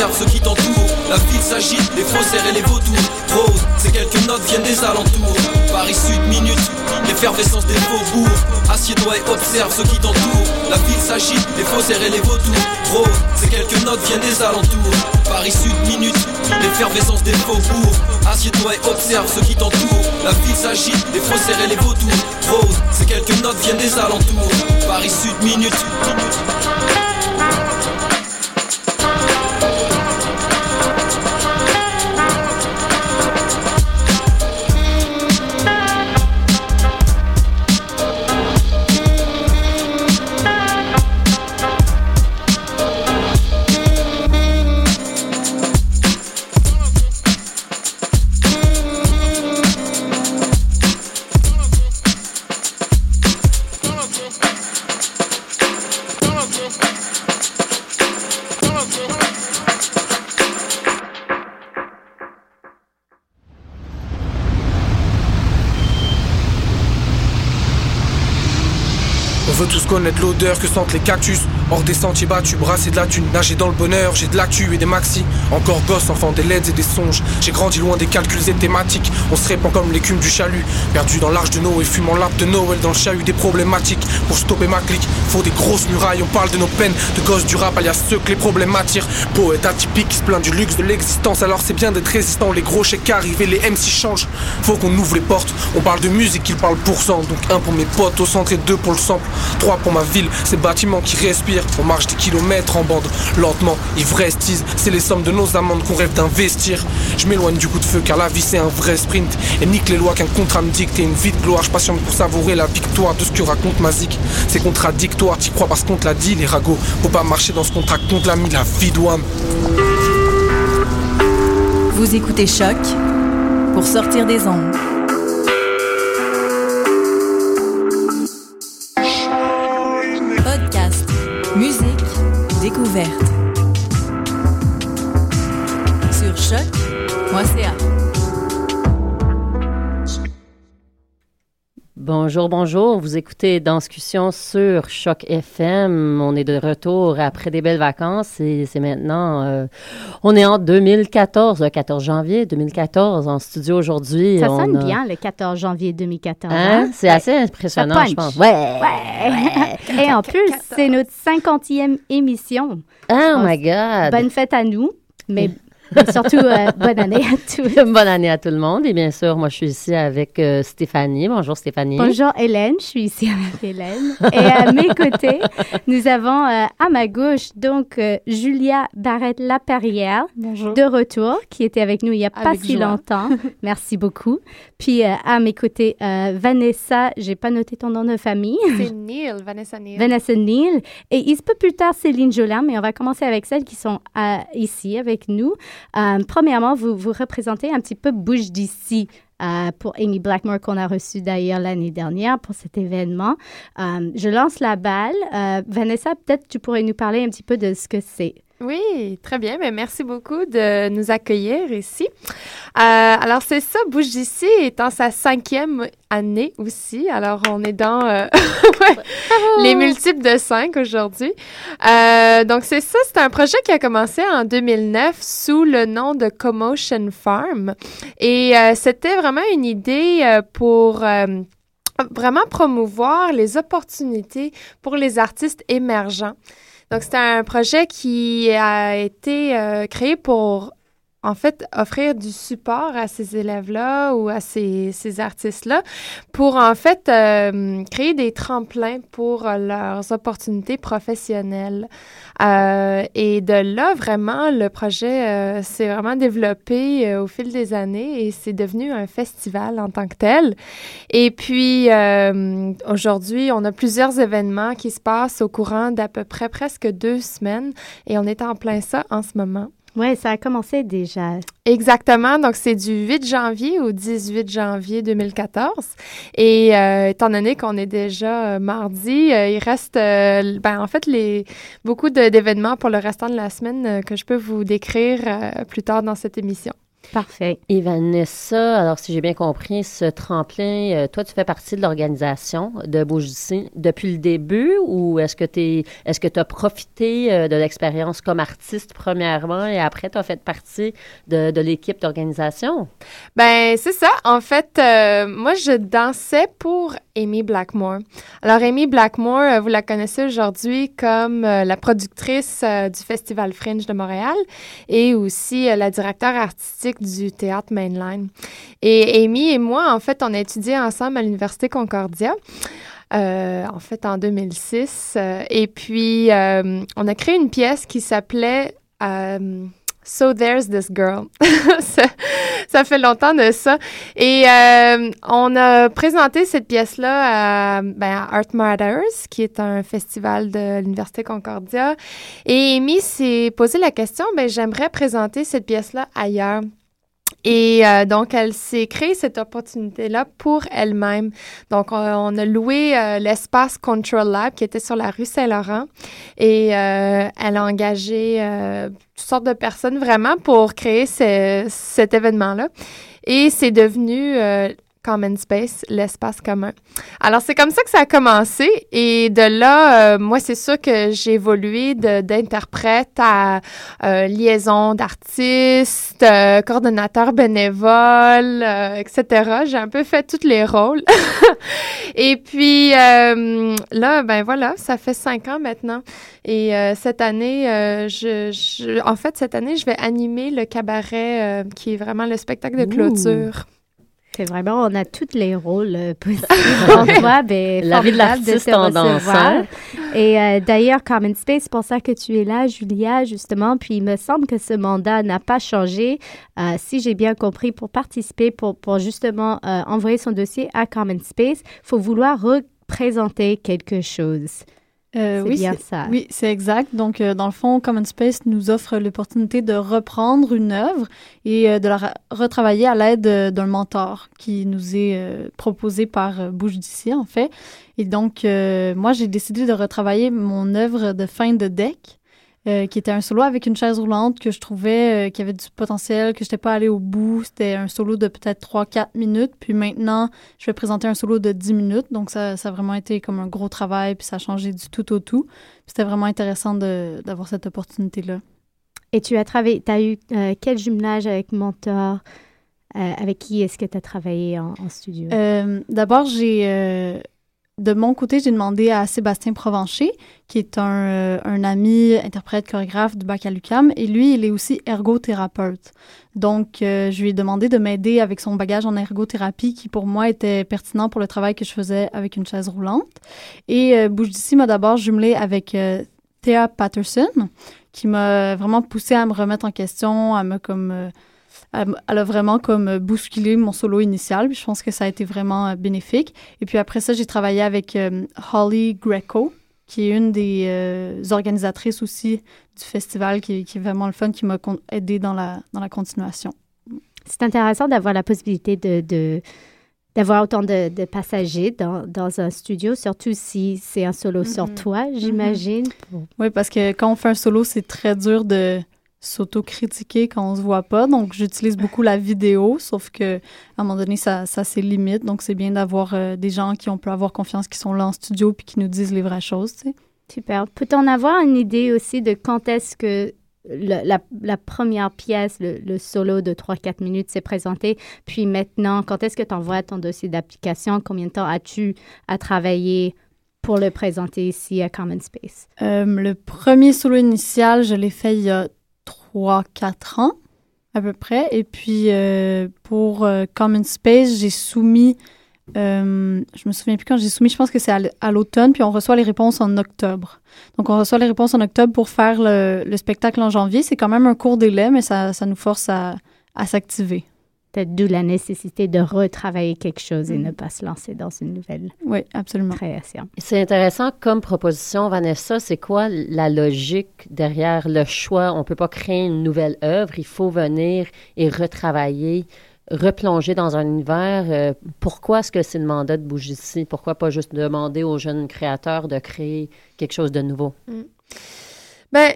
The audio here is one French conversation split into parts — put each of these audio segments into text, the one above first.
observe ce qui t'entoure. La ville s'agite, les faussaires et les vautours. Rose, ces quelques notes viennent des alentours. Paris Sud, minute, l'effervescence des faubourgs. Assieds-toi et observe ce qui t'entoure. La ville s'agite, les faussaires et les vautours. Rose, ces quelques notes viennent des alentours. Paris Sud, minute, l'effervescence des faubourgs. Assieds-toi et observe ce qui t'entoure. La ville s'agite, les faussaires et les vautours. Rose, ces quelques notes viennent des alentours. Paris Sud, minute. Connaître l'odeur que sentent les cactus. Hors des sentiers battus, brasser de la thune, nager dans le bonheur, j'ai de l'actu et des maxi. Encore gosse, enfant des leds et des songes. J'ai grandi loin des calculs et thématiques. On se répand comme l'écume du chalut. Perdu dans l'arche de Noé, fumant l'arbre de Noël dans le chahut des problématiques. Pour stopper ma clique, faut des grosses murailles. On parle de nos peines, de gosses du rap, alias ceux que les problèmes attirent. Poète atypique qui se plaint du luxe de l'existence. Alors c'est bien d'être résistant, les gros chèques arrivent et les MC changent. Faut qu'on ouvre les portes. On parle de musique, ils parlent pour cent. Donc un pour mes potes au centre et deux pour le sample. Trois pour ma ville, ces bâtiments qui respirent. On marche des kilomètres en bande, lentement, ivresse C'est les sommes de nos amendes qu'on rêve d'investir. Je m'éloigne du coup de feu car la vie c'est un vrai sprint. Et nique les lois qu'un contrat me dicte et une vie de gloire. Je patiente pour savourer la victoire de ce que raconte Mazik. C'est contradictoire, t'y crois parce qu'on te l'a dit, les ragots. Faut pas marcher dans ce contrat contre l'a mis, la vie douane. Vous écoutez Choc pour sortir des ondes. Découverte sur choc.ca. Bonjour, bonjour. Vous écoutez Danscussion sur Choc FM. On est de retour après des belles vacances et c'est maintenant. Euh, on est en 2014, le 14 janvier 2014, en studio aujourd'hui. Ça sonne bien le 14 janvier 2014. Hein? hein? C'est assez impressionnant, je pense. Ouais. ouais. Et en plus, c'est notre 50e émission. Oh my God. Bonne fête à nous. Mais surtout, euh, bonne année à tous. bonne année à tout le monde. Et bien sûr, moi, je suis ici avec euh, Stéphanie. Bonjour, Stéphanie. Bonjour, Hélène. Je suis ici avec Hélène. Et à mes côtés, nous avons euh, à ma gauche, donc, Julia Barrette-Laperrière, de retour, qui était avec nous il n'y a pas si longtemps. Merci beaucoup. Puis, à mes côtés, Vanessa, j'ai pas noté ton nom de famille. C'est Neil, Vanessa Neil. Vanessa Neil. Et il se peut plus tard Céline Jolin, mais on va commencer avec celles qui sont ici avec nous. Euh, premièrement, vous, vous représentez un petit peu Bouge d'ici. Euh, pour Amy Blackmore qu'on a reçu d'ailleurs l'année dernière pour cet événement. Euh, je lance la balle. Vanessa, peut-être tu pourrais nous parler un petit peu de ce que c'est. Oui, très bien. Mais merci beaucoup de nous accueillir ici. Euh, alors, c'est ça, Bouge d'ici est en sa cinquième année aussi. Alors, on est dans euh, les multiples de cinq aujourd'hui. Euh, donc, c'est ça, c'est un projet qui a commencé en 2009 sous le nom de Commotion Farm. Et c'était vraiment une idée pour vraiment promouvoir les opportunités pour les artistes émergents. Donc, c'est un projet qui a été euh, créé pour en fait, offrir du support à ces élèves-là ou à ces, artistes-là pour, en fait, euh, créer des tremplins pour euh, leurs opportunités professionnelles. Euh, et de là, vraiment, le projet s'est vraiment développé au fil des années et c'est devenu un festival en tant que tel. Et puis, aujourd'hui, on a plusieurs événements qui se passent au courant d'à peu près presque deux semaines et on est en plein ça en ce moment. Oui, ça a commencé déjà. Exactement. Donc, c'est du 8 janvier au 18 janvier 2014. Et euh, étant donné qu'on est déjà euh, mardi, euh, il reste, ben, en fait, les, beaucoup d'événements pour le restant de la semaine que je peux vous décrire plus tard dans cette émission. Parfait. Et Vanessa, alors si j'ai bien compris, ce tremplin, euh, toi, tu fais partie de l'organisation de Bouge depuis le début ou est-ce que tu est-ce que tu as profité euh, de l'expérience comme artiste premièrement et après tu as fait partie de, de l'équipe d'organisation? Ben, c'est ça. En fait, euh, moi, je dansais pour Amy Blackmore. Alors, Amy Blackmore, vous la connaissez aujourd'hui comme la productrice du Festival Fringe de Montréal et aussi la directeur artistique du théâtre Mainline. Et Amy et moi, en fait, on a étudié ensemble à l'Université Concordia. Euh, en fait, en 2006. Euh, et puis, euh, on a créé une pièce qui s'appelait So There's This Girl. ça, fait longtemps de ça. Et on a présenté cette pièce-là à, ben, Art Matters, qui est un festival de l'Université Concordia. Et Amy s'est posé la question, ben, j'aimerais présenter cette pièce-là ailleurs. Et euh, donc, elle s'est créée cette opportunité-là pour elle-même. Donc, on, a loué euh, l'espace Control Lab qui était sur la rue Saint-Laurent et euh, elle a engagé toutes sortes de personnes vraiment pour créer cet événement-là. Et c'est devenu Common Space, l'espace commun. Alors, c'est comme ça que ça a commencé. Et de là, euh, moi, c'est sûr que j'ai évolué d'interprète à euh, liaison d'artiste, euh, coordonnateur bénévole, etc. J'ai un peu fait tous les rôles. Et puis, là, ben voilà, ça fait cinq ans maintenant. Et cette année, je, en fait, cette année, je vais animer le cabaret qui est vraiment le spectacle de clôture. C'est vraiment, on a tous les rôles euh, possibles en toi. Ben, la vie de l'artiste en dansant. Et euh, d'ailleurs, Common Space, c'est pour ça que tu es là, Julia, justement. Puis il me semble que ce mandat n'a pas changé, euh, si j'ai bien compris, pour participer, pour, pour justement envoyer son dossier à Common Space, il faut vouloir représenter quelque chose. Euh, oui, bien ça. Oui, c'est exact. Donc, euh, dans le fond, Common Space nous offre l'opportunité de reprendre une œuvre et euh, de la retravailler à l'aide d'un mentor qui nous est proposé par Bouge d'ici, en fait. Et donc, moi, j'ai décidé de retravailler mon œuvre de fin de deck euh, qui était un solo avec une chaise roulante que je trouvais euh, qui avait du potentiel, que je n'étais pas allée au bout. C'était un solo de peut-être 3-4 minutes. Puis maintenant, je vais présenter un solo de 10 minutes. Donc, ça, ça a vraiment été comme un gros travail, puis ça a changé du tout au tout. C'était vraiment intéressant d'avoir cette opportunité-là. Et tu as travaillé, tu as eu euh, quel jumelage avec Mentor? avec qui est-ce que tu as travaillé en, en studio? D'abord, j'ai de mon côté, j'ai demandé à Sébastien Provencher, qui est un, euh, ami interprète chorégraphe du bac à et lui, il est aussi ergothérapeute. Donc, euh, je lui ai demandé de m'aider avec son bagage en ergothérapie, qui pour moi était pertinent pour le travail que je faisais avec une chaise roulante. Et euh, d'ici m'a d'abord jumelé avec euh, Thea Patterson, qui m'a vraiment poussé à me remettre en question, à me comme elle, a vraiment comme euh, bousculé mon solo initial. Puis je pense que ça a été vraiment euh, bénéfique. Et puis après ça, j'ai travaillé avec euh, Holly Greco, qui est une des organisatrices aussi du festival, qui, qui, est vraiment le fun, qui m'a aidé dans la, dans la continuation. C'est intéressant d'avoir la possibilité de, d'avoir autant de, passagers dans, dans, un studio, surtout si c'est un solo sur mm-hmm. toi, mm-hmm. j'imagine. Oui, parce que quand on fait un solo, c'est très dur de s'auto-critiquer quand on se voit pas. Donc, j'utilise beaucoup la vidéo, sauf que à un moment donné, ça, ça c'est limite. Donc, c'est bien d'avoir euh, des gens qui on peut avoir confiance, qui sont là en studio puis qui nous disent les vraies choses, tu sais. Super. Peut-on avoir une idée aussi de quand est-ce que la, la, première pièce, le, solo de 3-4 minutes s'est présenté, puis maintenant, quand est-ce que tu envoies ton dossier d'application? Combien de temps as-tu à travailler pour le présenter ici à Common Space? Euh, le premier solo initial, je l'ai fait il y a 3-4 ans à peu près. Et puis euh, pour euh, Common Space, j'ai soumis, euh, je me souviens plus quand j'ai soumis, je pense que c'est à l'automne, puis on reçoit les réponses en octobre. Donc on reçoit les réponses en octobre pour faire le, spectacle en janvier. C'est quand même un court délai, mais ça, ça nous force à, à s'activer. Peut-être d'où la nécessité de retravailler quelque chose et mm. ne pas se lancer dans une nouvelle oui, absolument. création. C'est intéressant comme proposition, Vanessa. C'est quoi la logique derrière le choix? On ne peut pas créer une nouvelle œuvre. Il faut venir et retravailler, replonger dans un univers. Euh, pourquoi est-ce que c'est le mandat de bouger ici? Pourquoi pas juste demander aux jeunes créateurs de créer quelque chose de nouveau? Mm. Ben,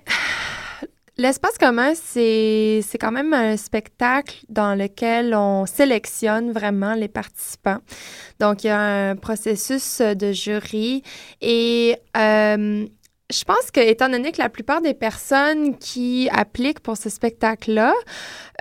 l'espace commun, c'est quand même un spectacle dans lequel on sélectionne vraiment les participants. Donc, il y a un processus de jury et euh, je pense que, étant donné que la plupart des personnes qui appliquent pour ce spectacle-là,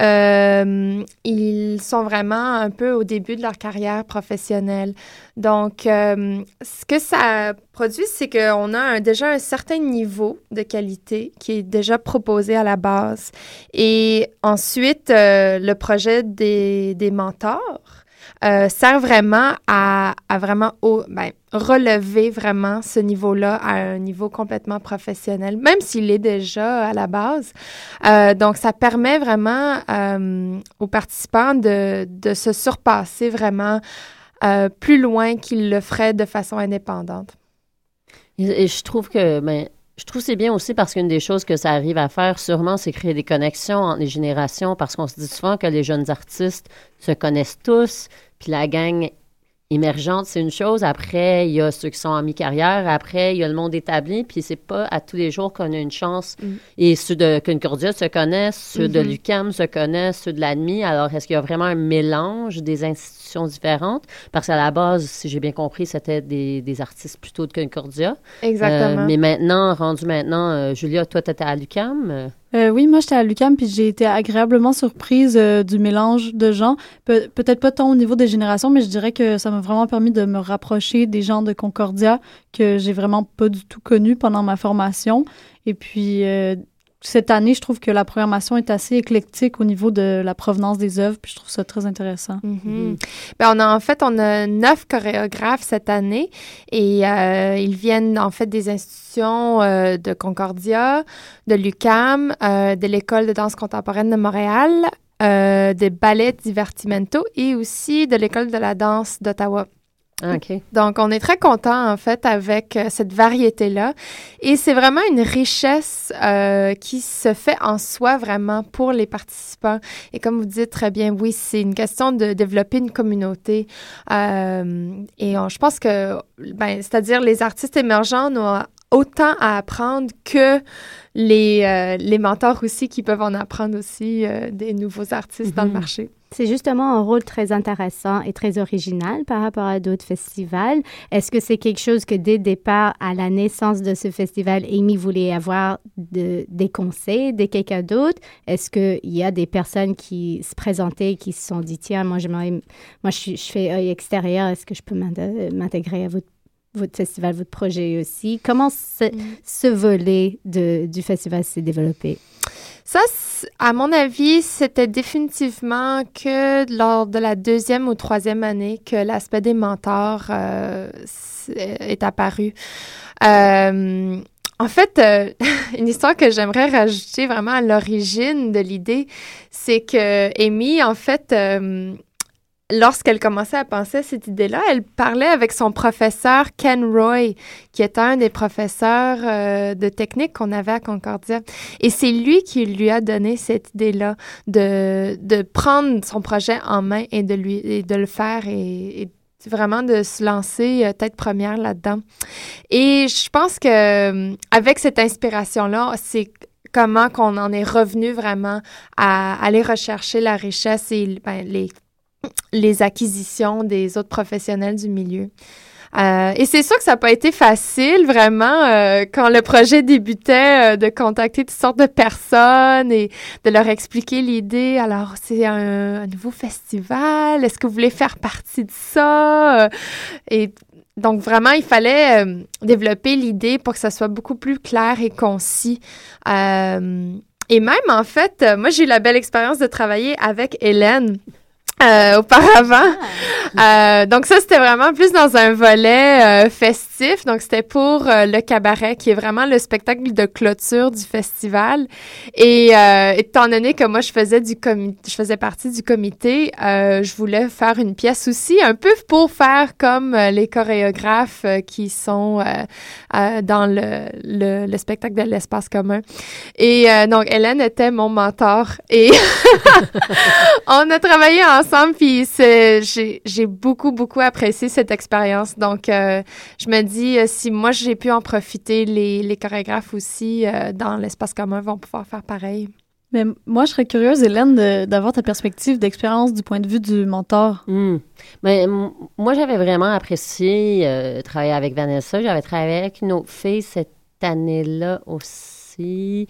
euh, ils sont vraiment un peu au début de leur carrière professionnelle. Donc, euh, ce que ça produit, c'est qu'on a déjà un certain niveau de qualité qui est déjà proposé à la base. Et ensuite, euh, le projet des mentors euh, sert vraiment à, vraiment ben, relever vraiment ce niveau-là à un niveau complètement professionnel, même s'il est déjà à la base. Euh, donc, ça permet vraiment euh, aux participants de, de, se surpasser vraiment plus loin qu'ils le feraient de façon indépendante. Et, je trouve que, ben, je trouve c'est bien aussi parce qu'une des choses que ça arrive à faire, sûrement, c'est créer des connexions entre les générations parce qu'on se dit souvent que les jeunes artistes se connaissent tous, puis la gang émergente, c'est une chose. Après, il y a ceux qui sont en mi-carrière. Après, il y a le monde établi. Puis c'est pas à tous les jours qu'on a une chance. Mm. Et ceux de Concordia se connaissent, ceux de mm-hmm. l'UCAM se connaissent, ceux de l'ADMI. Alors, est-ce qu'il y a vraiment un mélange des institutions différentes? Parce qu'à la base, si j'ai bien compris, c'était des, des, artistes plutôt de Concordia. Exactement. Euh, mais maintenant, rendu maintenant, euh, Julia, toi, tu étais à l'UCAM? Euh, oui, moi, j'étais à l'UCAM, puis j'ai été agréablement surprise euh, du mélange de gens. Peut-être pas tant au niveau des générations, mais je dirais que ça m'a vraiment permis de me rapprocher des gens de Concordia que j'ai vraiment pas du tout connus pendant ma formation. Et puis, euh, cette année, je trouve que la programmation est assez éclectique au niveau de la provenance des œuvres, puis je trouve ça très intéressant. Ben, on a en fait, on a neuf chorégraphes cette année et euh, ils viennent en fait des institutions euh, de Concordia, de l'UCAM, euh, de l'école de danse contemporaine de Montréal, des ballets divertimento et aussi de l'école de la danse d'Ottawa. Ah, Donc, on est très content, en fait, avec euh, cette variété-là. Et c'est vraiment une richesse euh, qui se fait en soi, vraiment, pour les participants. Et comme vous dites très bien, oui, c'est une question de développer une communauté. Euh, et je pense que, ben, c'est-à-dire les artistes émergents ont autant à apprendre que les, les mentors aussi qui peuvent en apprendre aussi des nouveaux artistes dans le mhm. marché. C'est justement un rôle très intéressant et très original par rapport à d'autres festivals. Est-ce que c'est quelque chose que dès le départ, à la naissance de ce festival, Amy voulait avoir de, des conseils de quelqu'un d'autre? Est-ce qu'il y a des personnes qui se présentaient, qui se sont dit, tiens, moi, je, moi, je, je fais œil extérieur, est-ce que je peux m'intégrer à votre votre festival, votre projet aussi. Comment ce, mm. ce volet de, du festival s'est développé? Ça, à mon avis, c'était définitivement que lors de la deuxième ou troisième année que l'aspect des mentors euh, est apparu. Euh, en fait, euh, une histoire que j'aimerais rajouter vraiment à l'origine de l'idée, c'est que Amy, en fait, lorsqu'elle commençait à penser à cette idée-là, elle parlait avec son professeur Ken Roy, qui est un des professeurs euh, de technique qu'on avait à Concordia. Et c'est lui qui lui a donné cette idée-là de, de prendre son projet en main et de, lui, et de le faire et, vraiment de se lancer euh, tête première là-dedans. Et je pense que euh, avec cette inspiration-là, c'est comment qu'on en est revenu vraiment à aller rechercher la richesse et ben, les les acquisitions des autres professionnels du milieu. Euh, et c'est sûr que ça n'a pas été facile, vraiment, euh, quand le projet débutait, euh, de contacter toutes sortes de personnes et de leur expliquer l'idée. Alors, c'est un, nouveau festival. Est-ce que vous voulez faire partie de ça? Et donc, vraiment, il fallait développer l'idée pour que ça soit beaucoup plus clair et concis. et même, en fait, moi, j'ai eu la belle expérience de travailler avec Hélène. Euh, auparavant. Ah. Euh, donc ça, c'était vraiment plus dans un volet euh, festif. Donc c'était pour le cabaret, qui est vraiment le spectacle de clôture du festival. Et étant donné que moi, je faisais du je faisais partie du comité, je voulais faire une pièce aussi, un peu pour faire comme les chorégraphes qui sont dans le, le, le, spectacle de l'espace commun. Et donc Hélène était mon mentor et on a travaillé ensemble ensemble, puis j'ai beaucoup, beaucoup apprécié cette expérience. Donc, euh, je me dis, euh, si moi, j'ai pu en profiter, les, les chorégraphes aussi, euh, dans l'espace commun, vont pouvoir faire pareil. Mais moi, je serais curieuse, Hélène, d'avoir ta perspective d'expérience du point de vue du mentor. Hmm. Mais moi, j'avais vraiment apprécié travailler avec Vanessa. J'avais travaillé avec une autre fille cette année-là aussi.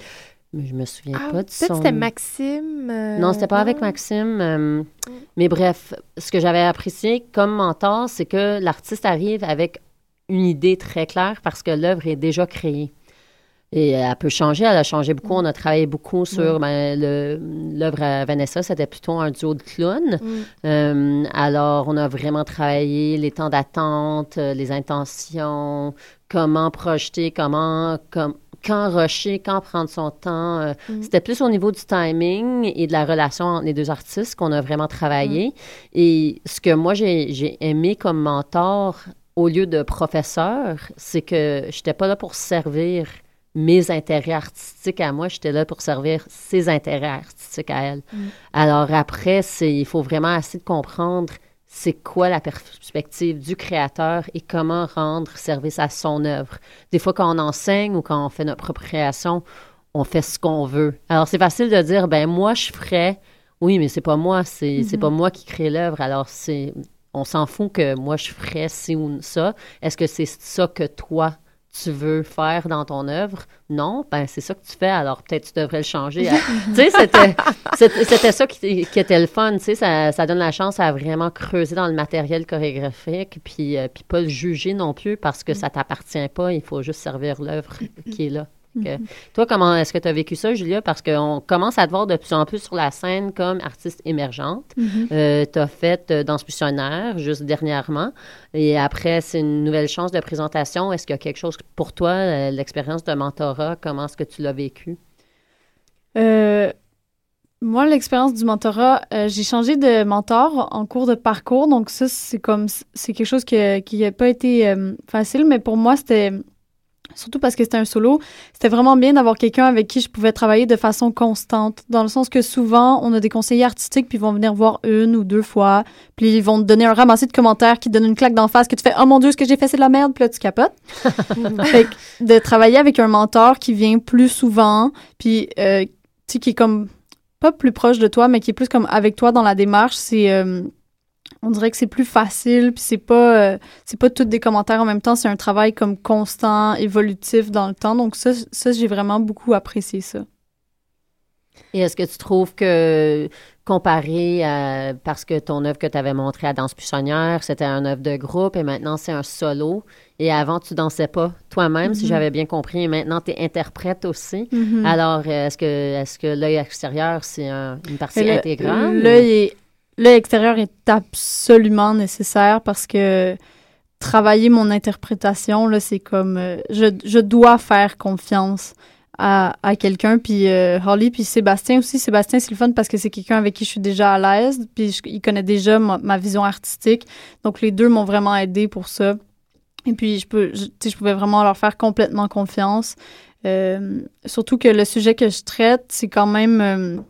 Mais je me souviens ah, pas de son... Peut-être c'était Maxime. Euh, non, c'était pas avec Maxime. Euh, mais bref, ce que j'avais apprécié comme mentor, c'est que l'artiste arrive avec une idée très claire parce que l'œuvre est déjà créée. Et elle peut changer, elle a changé beaucoup. On a travaillé beaucoup sur ben, l'œuvre à Vanessa, c'était plutôt un duo de clowns. Euh, alors, on a vraiment travaillé les temps d'attente, les intentions, comment projeter, comment, comme, quand rusher, quand prendre son temps. Euh, mm. C'était plus au niveau du timing et de la relation entre les deux artistes qu'on a vraiment travaillé. Mm. Et ce que moi, j'ai aimé comme mentor au lieu de professeur, c'est que je n'étais pas là pour servir mes intérêts artistiques à moi, j'étais là pour servir ses intérêts artistiques à elle. Mm. Alors après, il faut vraiment assez de comprendre c'est quoi la perspective du créateur et comment rendre service à son œuvre. Des fois, quand on enseigne ou quand on fait notre propre création, on fait ce qu'on veut. Alors, c'est facile de dire, ben moi, je ferais. Oui, mais c'est pas moi, c'est mm-hmm. pas moi qui crée l'œuvre. Alors, c'est on s'en fout que moi, je ferais ci ou ça. Est-ce que c'est ça que toi, tu veux faire dans ton œuvre. Non, ben c'est ça que tu fais, alors peut-être tu devrais le changer. tu sais, c'était ça qui, était le fun, tu sais, ça, ça, donne la chance à vraiment creuser dans le matériel chorégraphique, puis, euh, puis pas le juger non plus parce que ça t'appartient pas, il faut juste servir l'œuvre qui est là. Mhm. Toi, comment est-ce que tu as vécu ça, Julia? Parce qu'on commence à te voir de plus en plus sur la scène comme artiste émergente. Mhm. Euh, tu as fait euh, Danse Missionnaire juste dernièrement. Et après, c'est une nouvelle chance de présentation. Est-ce qu'il y a quelque chose pour toi, euh, l'expérience de mentorat, comment est-ce que tu l'as vécu? moi, l'expérience du mentorat, j'ai changé de mentor en cours de parcours. Donc, ça, c'est comme, c'est quelque chose qui n'a pas été facile, mais pour moi, c'était Surtout parce que c'était un solo. C'était vraiment bien d'avoir quelqu'un avec qui je pouvais travailler de façon constante. Dans le sens que souvent, on a des conseillers artistiques, puis ils vont venir voir une ou deux fois. Puis ils vont te donner un ramassé de commentaires qui te donnent une claque d'en face que tu fais Oh mon Dieu, ce que j'ai fait, c'est de la merde. Puis là, tu capotes. fait que de travailler avec un mentor qui vient plus souvent, puis euh, tu sais, qui est comme pas plus proche de toi, mais qui est plus comme avec toi dans la démarche, c'est. Euh, on dirait que c'est plus facile, puis c'est pas, euh, c'est pas tous des commentaires en même temps, c'est un travail comme constant, évolutif dans le temps. Donc ça, ça j'ai vraiment beaucoup apprécié ça. Et est-ce que tu trouves que, comparé à, parce que ton œuvre que tu avais montrée à Danse Puissonnière, c'était un œuvre de groupe et maintenant c'est un solo, et avant tu dansais pas toi-même, si mm-hmm. j'avais bien compris, et maintenant tu es interprète aussi. Mm-hmm. Alors, est-ce que, est-ce que l'œil extérieur, c'est une partie intégrale? L'œil est L'extérieur est absolument nécessaire parce que travailler mon interprétation, là, c'est comme euh, je, je, dois faire confiance à, à quelqu'un. Puis euh, Holly, puis Sébastien aussi. Sébastien, c'est le fun parce que c'est quelqu'un avec qui je suis déjà à l'aise. Puis il connaît déjà ma, vision artistique. Donc les deux m'ont vraiment aidé pour ça. Et puis je peux, je, je pouvais vraiment leur faire complètement confiance. Euh, surtout que le sujet que je traite, c'est quand même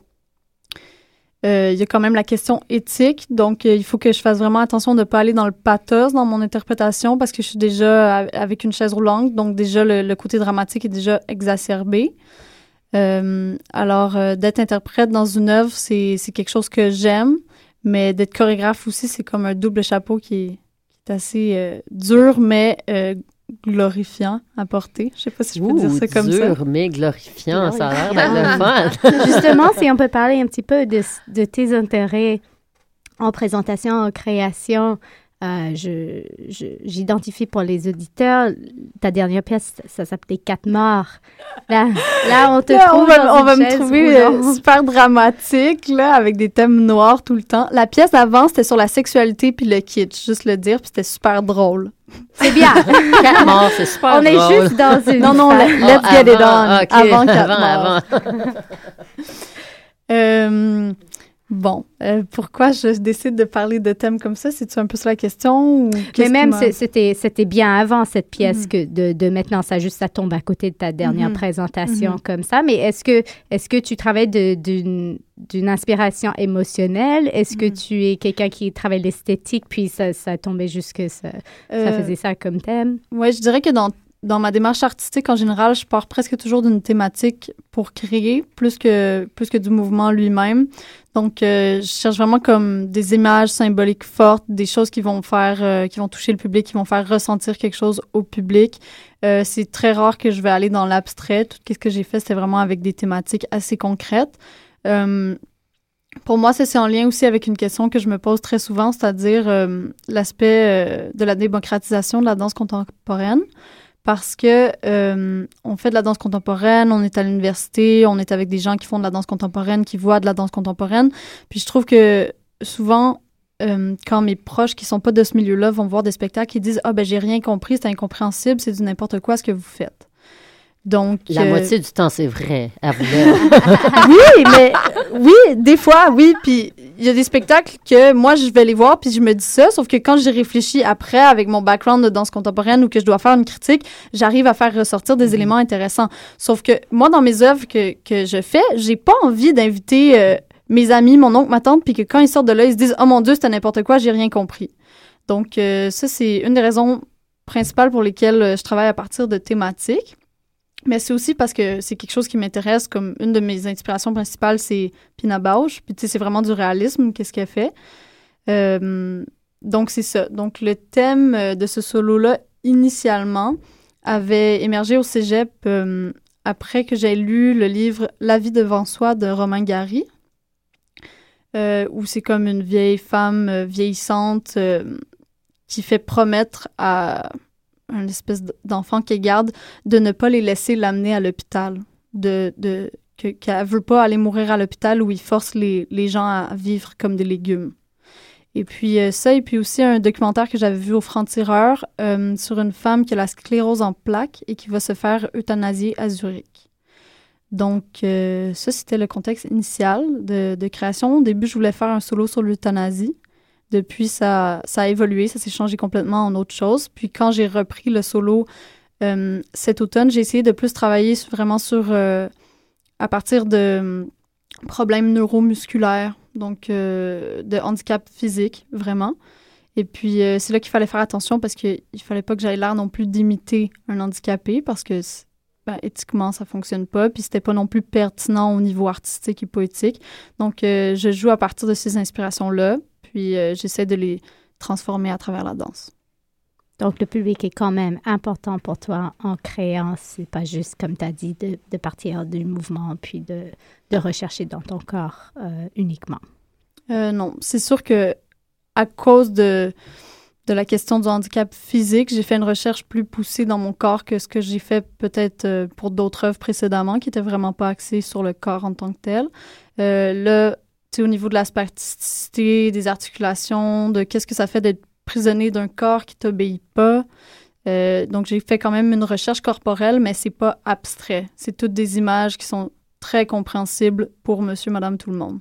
euh, il y a quand même la question éthique, donc euh, il faut que je fasse vraiment attention de ne pas aller dans le pathos dans mon interprétation parce que je suis déjà avec une chaise roulante, donc déjà le, côté dramatique est déjà exacerbé. Euh, alors, d'être interprète dans une œuvre, c'est quelque chose que j'aime, mais d'être chorégraphe aussi, c'est comme un double chapeau qui est, qui est assez dur, mais glorifiant à porter. Je sais pas si je peux dire ça comme ça. dur, mais glorifiant, ça a l'air fun. Justement, si on peut parler un petit peu de, de tes intérêts en présentation, en création, euh, je, j'identifie pour les auditeurs, ta dernière pièce, ça s'appelait Quatre morts. Là, là on te trouve on va, on va me trouver euh, super dramatique, là, avec des thèmes noirs tout le temps. La pièce d'avant, c'était sur la sexualité puis le kitsch, juste le dire, puis c'était super drôle. C'est bien. Quatre morts, c'est super on drôle. On est juste dans une... Non, non, let's oh, get it on. Avant quatre avant, morts. Avant. euh, bon, euh, pourquoi je décide de parler de thèmes comme ça? C'est-tu un peu sur la question? Ou Mais même, c'était, c'était bien avant cette pièce mm-hmm. que de, de, maintenant, ça juste, ça tombe à côté de ta dernière mm-hmm. présentation mm-hmm. comme ça. Mais est-ce que, est-ce que tu travailles d'une, d'une inspiration émotionnelle? Est-ce que tu es quelqu'un qui travaille l'esthétique, puis ça, ça tombait juste que ça, ça euh, faisait ça comme thème? Oui, je dirais que dans dans ma démarche artistique en général, je pars presque toujours d'une thématique pour créer plus que plus que du mouvement lui-même. Donc, euh, je cherche vraiment comme des images symboliques fortes, des choses qui vont faire, euh, qui vont toucher le public, qui vont faire ressentir quelque chose au public. Euh, c'est très rare que je vais aller dans l'abstrait. Tout ce que j'ai fait, c'est vraiment avec des thématiques assez concrètes. pour moi, c'est en lien aussi avec une question que je me pose très souvent, c'est-à-dire l'aspect de la démocratisation de la danse contemporaine parce que euh, on fait de la danse contemporaine, on est à l'université, on est avec des gens qui font de la danse contemporaine, qui voient de la danse contemporaine. Puis je trouve que souvent, euh, quand mes proches qui sont pas de ce milieu-là vont voir des spectacles, ils disent ah ben j'ai rien compris, c'est incompréhensible, c'est du n'importe quoi ce que vous faites. Donc, la euh, moitié du temps, c'est vrai, à vous Oui, mais oui, des fois, oui. Puis il y a des spectacles que moi, je vais les voir, puis je me dis ça. Sauf que quand j'ai réfléchi après, avec mon background de danse contemporaine ou que je dois faire une critique, j'arrive à faire ressortir des mhm. éléments intéressants. Sauf que moi, dans mes œuvres que, que je fais, j'ai pas envie d'inviter euh, mes amis, mon oncle, ma tante, puis que quand ils sortent de là, ils se disent Oh mon Dieu, c'était n'importe quoi, j'ai rien compris. Donc, euh, ça, c'est une des raisons principales pour lesquelles je travaille à partir de thématiques. Mais c'est aussi parce que c'est quelque chose qui m'intéresse. Comme une de mes inspirations principales, c'est Pina Bausch. Puis, tu sais, c'est vraiment du réalisme, qu'est-ce qu'elle fait. Euh, donc, c'est ça. Donc, le thème euh, de ce solo-là, initialement, avait émergé au cégep euh, après que j'ai lu le livre La vie devant soi de Romain Gary, où c'est comme une vieille femme vieillissante qui fait promettre à un espèce d'enfant qu'elle garde, de ne pas les laisser l'amener à l'hôpital, de, de qu'elle ne veut pas aller mourir à l'hôpital où il force les, les, gens à vivre comme des légumes. Et puis euh, ça, et puis aussi un documentaire que j'avais vu au Franc-Tireur euh, sur une femme qui a la sclérose en plaques et qui va se faire euthanasier à Zurich. Donc euh, ça, c'était le contexte initial de, création. Au début, je voulais faire un solo sur l'euthanasie. Depuis, ça, a évolué, ça s'est changé complètement en autre chose. Puis quand j'ai repris le solo euh, cet automne, j'ai essayé de plus travailler vraiment sur, euh, à partir de hum, problèmes neuromusculaires, donc euh, de handicap physique, vraiment. Et puis, c'est là qu'il fallait faire attention parce qu'il ne fallait pas que j'aille l'air non plus d'imiter un handicapé parce que ben, éthiquement, ça fonctionne pas. Puis, c'était pas non plus pertinent au niveau artistique et poétique. Donc, je joue à partir de ces inspirations-là puis euh, j'essaie de les transformer à travers la danse. Donc, le public est quand même important pour toi en créant. C'est pas juste, comme tu as dit, de, de, partir du mouvement puis de, de rechercher dans ton corps euh, uniquement. Euh, non, c'est sûr que à cause de, de la question du handicap physique, j'ai fait une recherche plus poussée dans mon corps que ce que j'ai fait peut-être pour d'autres œuvres précédemment qui n'étaient vraiment pas axées sur le corps en tant que tel. là, au niveau de la spasticité, des articulations, de qu'est-ce que ça fait d'être prisonnier d'un corps qui t'obéit pas. Euh, donc, j'ai fait quand même une recherche corporelle, mais c'est pas abstrait. C'est toutes des images qui sont très compréhensibles pour monsieur, madame, tout le monde.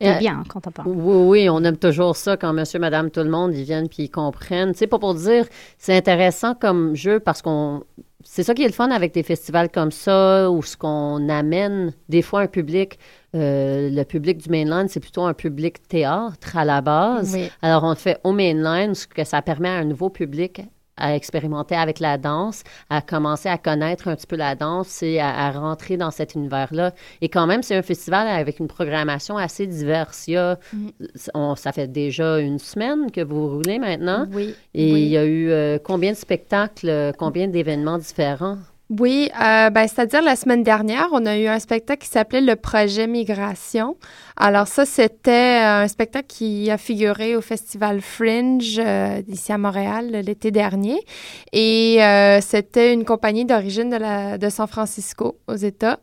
C'est euh, bien quand on parle. Oui, oui, on aime toujours ça quand monsieur, madame, tout le monde, ils viennent puis ils comprennent. Sais, pas pour dire, c'est intéressant comme jeu parce qu'on c'est ça qui est le fun avec des festivals comme ça, où ce qu'on amène des fois un public, euh, le public du mainland, c'est plutôt un public théâtre à la base. Alors on le fait au mainland, ce que ça permet à un nouveau public à expérimenter avec la danse, à commencer à connaître un petit peu la danse et à, rentrer dans cet univers-là. Et quand même, c'est un festival avec une programmation assez diverse. Il y a, mm. ça fait déjà une semaine que vous roulez maintenant. Oui. Et il y a eu euh, combien de spectacles, combien d'événements différents? Oui, euh, ben, c'est-à-dire la semaine dernière, on a eu un spectacle qui s'appelait le projet Migration. Alors ça, c'était un spectacle qui a figuré au Festival Fringe euh, ici à Montréal l'été dernier. Et euh, c'était une compagnie d'origine de, de San Francisco aux États.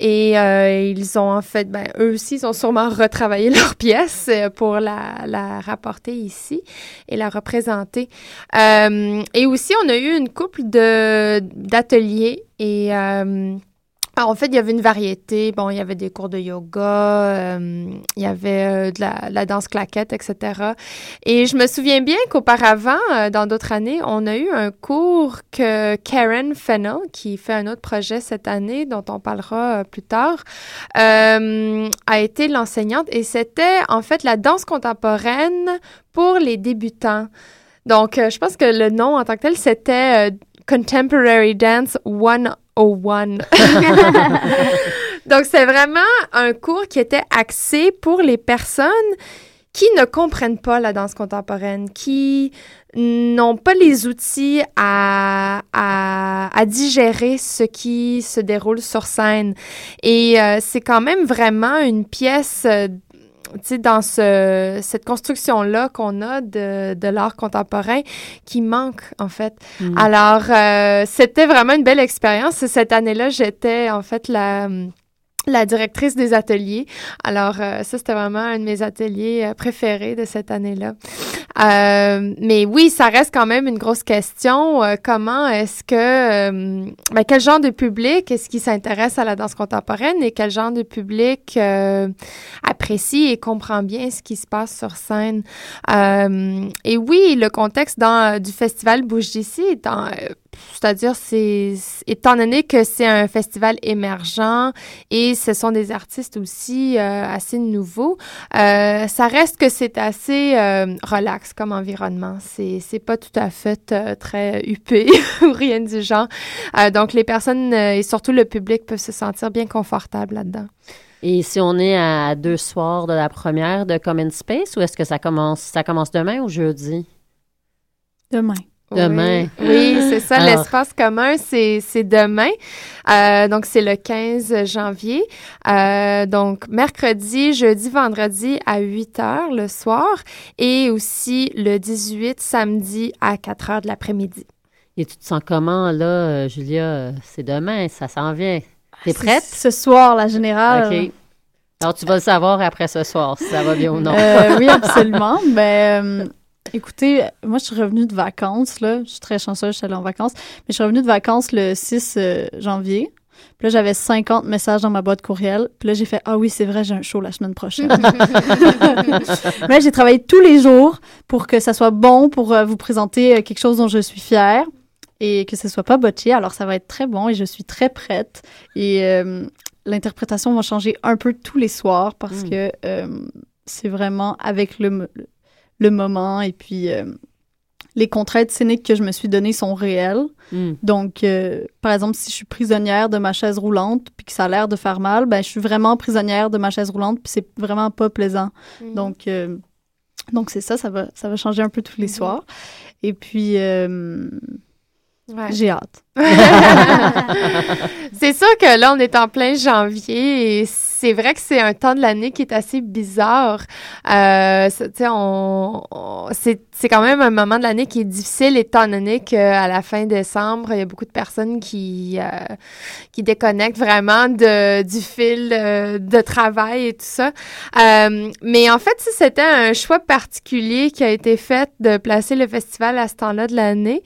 Et euh, ils ont en fait, ben, eux aussi, ils ont sûrement retravaillé leur pièce euh, pour la, la rapporter ici et la représenter. Euh, et aussi, on a eu une couple d'ateliers et en fait, il y avait une variété. Bon, il y avait des cours de yoga, euh, il y avait euh, de, la, danse claquette, etc. Et je me souviens bien qu'auparavant, euh, dans d'autres années, on a eu un cours que Karen Fennell, qui fait un autre projet cette année, dont on parlera plus tard, a été l'enseignante. Et c'était en fait la danse contemporaine pour les débutants. Donc, je pense que le nom en tant que tel, c'était Contemporary Dance One Donc, c'est vraiment un cours qui était axé pour les personnes qui ne comprennent pas la danse contemporaine, qui n'ont pas les outils à, à, digérer ce qui se déroule sur scène. Et euh, c'est quand même vraiment une pièce dans ce, cette construction-là qu'on a de, de l'art contemporain qui manque, en fait. Mm. Alors, euh, c'était vraiment une belle expérience. Cette année-là, j'étais, en fait, la la directrice des ateliers. Alors, euh, ça, c'était vraiment un de mes ateliers euh, préférés de cette année-là. Euh, mais oui, ça reste quand même une grosse question. comment est-ce que... Ben, quel genre de public est-ce qui s'intéresse à la danse contemporaine et quel genre de public apprécie et comprend bien ce qui se passe sur scène? et oui, le contexte du festival Bouge d'ici c'est-à-dire, c'est étant donné que c'est un festival émergent et ce sont des artistes aussi euh, assez nouveaux, euh, ça reste que c'est assez euh, relax comme environnement. C'est c'est pas tout à fait très huppé ou rien du genre. donc les personnes et surtout le public peuvent se sentir bien confortables là-dedans. Et si on est à deux soirs de la première de Common Space, ou est-ce que ça commence ça commence demain ou jeudi? Demain. Demain. Oui, c'est ça. L'espace commun, c'est demain. Euh, donc, c'est le 15 janvier. Euh, donc, mercredi, jeudi, vendredi à 8 heures le soir et aussi le 18 samedi à 4 heures de l'après-midi. Et tu te sens comment, là, euh, Julia? C'est demain, ça s'en vient. T'es prête? Ce soir, la générale. OK. Alors, tu vas le savoir après ce soir, si ça va bien ou non. oui, absolument. Ben, Écoutez, moi, je suis revenue de vacances, là. Je suis très chanceuse, je suis allée en vacances. Mais je suis revenue de vacances le 6 euh, janvier. Puis là, j'avais 50 messages dans ma boîte courriel. Puis là, j'ai fait Ah oui, c'est vrai, j'ai un show la semaine prochaine. Mais j'ai travaillé tous les jours pour que ça soit bon, pour euh, vous présenter euh, quelque chose dont je suis fière et que ce soit pas botché. Alors, ça va être très bon et je suis très prête. Et l'interprétation va changer un peu tous les soirs parce hmm. que c'est vraiment avec le, le moment et puis euh, les contraintes scéniques que je me suis données sont réelles. Hmm. Donc, euh, par exemple, si je suis prisonnière de ma chaise roulante puis que ça a l'air de faire mal, ben je suis vraiment prisonnière de ma chaise roulante puis c'est vraiment pas plaisant. Hmm. Donc, euh, donc c'est ça, ça va, ça va changer un peu tous les hmm. soirs. Et puis, j'ai hâte. c'est sûr que là, on est en plein janvier et c'est vrai que c'est un temps de l'année qui est assez bizarre. Euh, on, c'est quand même un moment de l'année qui est difficile étant donné qu'à la fin décembre, il y a beaucoup de personnes qui, euh, qui déconnectent vraiment de, du fil euh, de travail et tout ça. Euh, mais en fait, c'était un choix particulier qui a été fait de placer le festival à ce temps-là de l'année,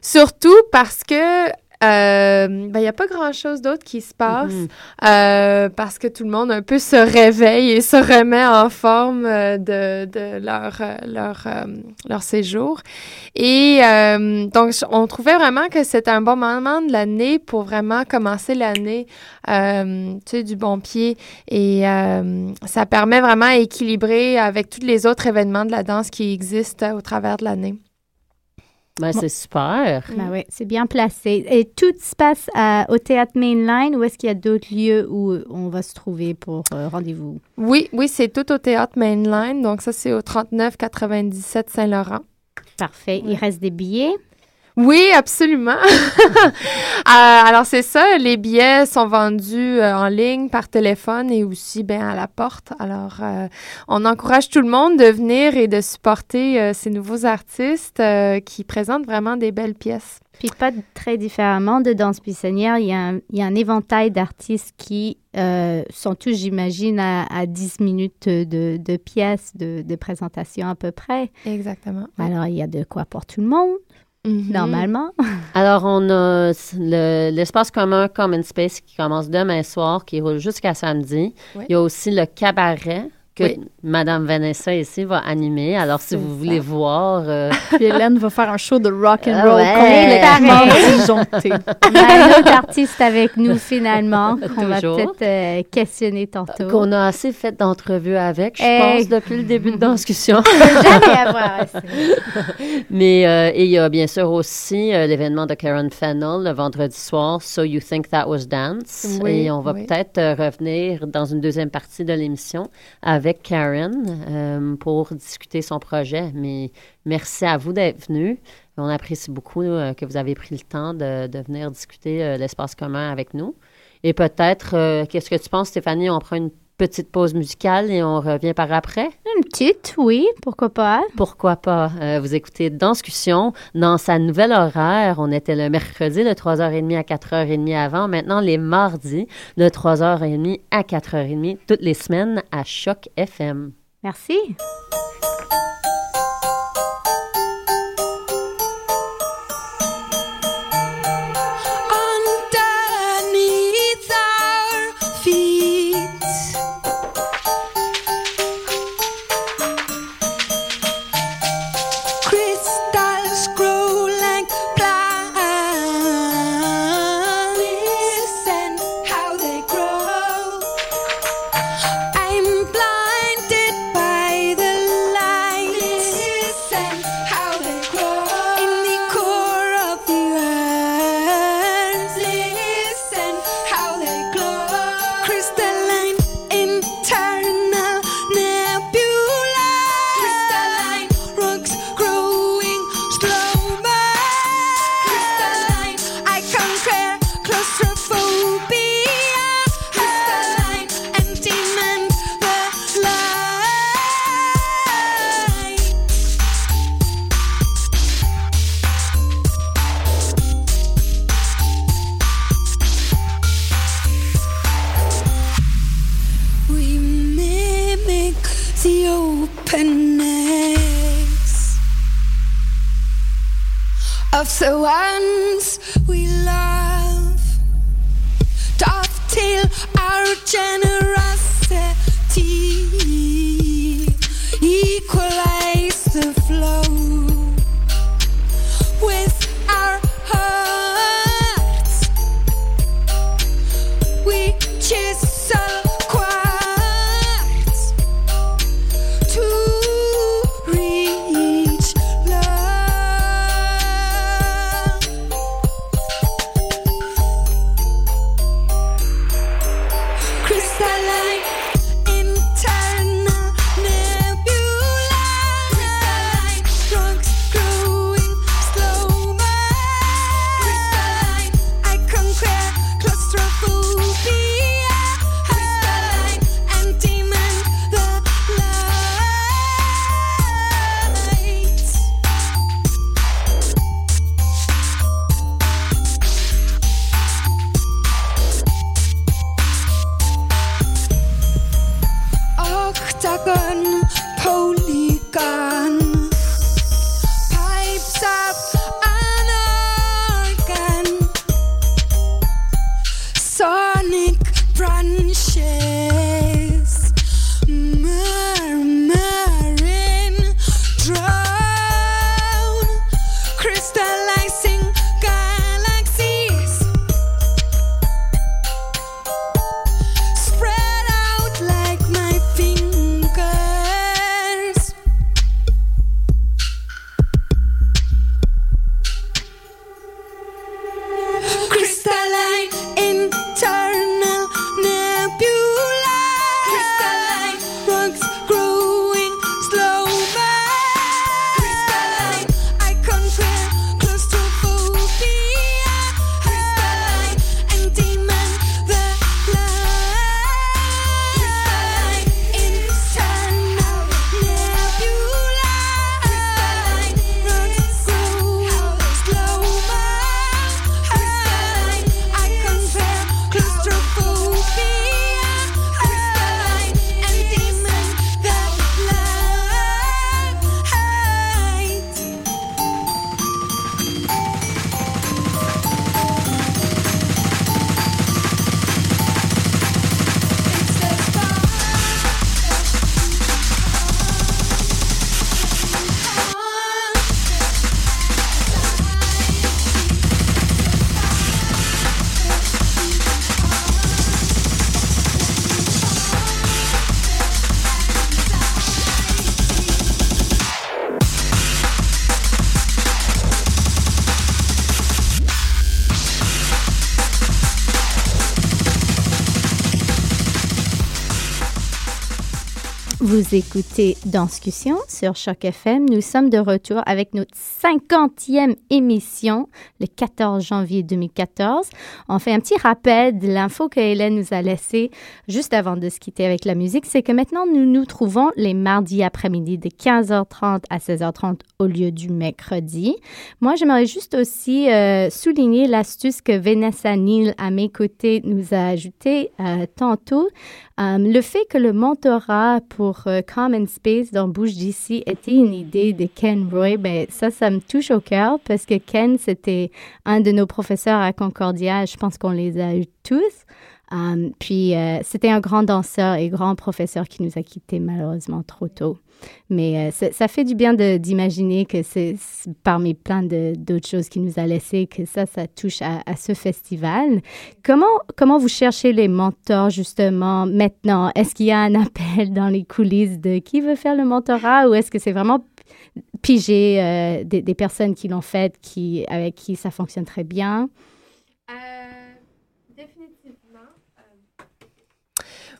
surtout parce que euh, ben, il n'y a pas grand-chose d'autre qui se passe euh, parce que tout le monde un peu se réveille et se remet en forme euh, de, de leur, leur, leur séjour. Et donc, on trouvait vraiment que c'était un bon moment de l'année pour vraiment commencer l'année, tu sais, du bon pied. Et ça permet vraiment à équilibrer avec tous les autres événements de la danse qui existent au travers de l'année. Ben, c'est super. Ben oui, c'est bien placé. Et tout se passe au théâtre Mainline ou est-ce qu'il y a d'autres lieux où on va se trouver pour euh, rendez-vous? Oui, oui, c'est tout au théâtre Mainline. Donc, ça, c'est au 3997 Saint-Laurent. Parfait. Il reste des billets? Oui, absolument. Euh, alors c'est ça, les billets sont vendus euh, en ligne, par téléphone et aussi ben à la porte. Alors euh, on encourage tout le monde de venir et de supporter ces nouveaux artistes qui présentent vraiment des belles pièces. Puis pas très différemment de Danse Buissonnière, il y a un, il y a un éventail d'artistes qui sont tous, j'imagine, à, à, 10 minutes de, de pièces, de, de présentation à peu près. Exactement. Alors, il y a de quoi pour tout le monde. Mhm. normalement. Alors, on a le- l'espace commun Common Space qui commence demain soir, qui roule jusqu'à samedi. Oui. Il y a aussi le cabaret que Oui. Madame Vanessa ici va animer. Alors, si vous ça. voulez voir, euh, Puis Hélène va faire un show de rock and Ah roll ouais. complètement autre artiste avec nous finalement qu'on va peut-être euh, questionner tantôt. qu'on a assez fait d'entrevues avec, je Eh. pense, depuis le début de la discussion. Jamais avoir assez. Mais euh, et il y a bien sûr aussi euh, l'événement de Karen Fennell le vendredi soir, So You Think That Was Dance. Oui, et on va oui. peut-être euh, revenir dans une deuxième partie de l'émission avec Karen euh, pour discuter son projet. Mais merci à vous d'être venus. On apprécie beaucoup euh, que vous avez pris le temps de, venir discuter euh, l'espace commun avec nous. Et peut-être, qu'est-ce que tu penses, Stéphanie? On prend une petite pause musicale et on revient par après? Une petite, oui, pourquoi pas. Pourquoi pas? Euh, vous écoutez Danscussion dans sa nouvelle horaire. On était le mercredi de 3h30 à 4h30 avant. Maintenant, les mardis de 3h30 à 4h30 toutes les semaines à Choc FM. Merci. Vous écoutez Danscussion sur Choc FM. Nous sommes de retour avec notre 50e émission le 14 janvier 2014. On fait un petit rappel de l'info que Hélène nous a laissée juste avant de se quitter avec la musique. C'est que maintenant, nous nous trouvons les mardis après-midi de 15h30 à 16h30 au lieu du mercredi. Moi, j'aimerais juste aussi euh, souligner l'astuce que Vanessa Neal, à mes côtés, nous a ajoutée euh, tantôt. Euh, le fait que le mentorat pour Common Space dans Bouge d'ici était une idée de Ken Roy, ben, ça, ça me touche au cœur parce que Ken, c'était un de nos professeurs à Concordia. Je pense qu'on les a eu tous. Euh, puis, euh, c'était un grand danseur et grand professeur qui nous a quittés malheureusement trop tôt. Mais euh, ça, fait du bien d'imaginer que c'est parmi plein d'autres choses qui nous a laissé, que ça, ça touche à, ce festival. Comment, comment vous cherchez les mentors justement maintenant? Est-ce qu'il y a un appel dans les coulisses de qui veut faire le mentorat ou est-ce que c'est vraiment piger euh, des, personnes qui l'ont fait, qui, avec qui ça fonctionne très bien? Définitivement.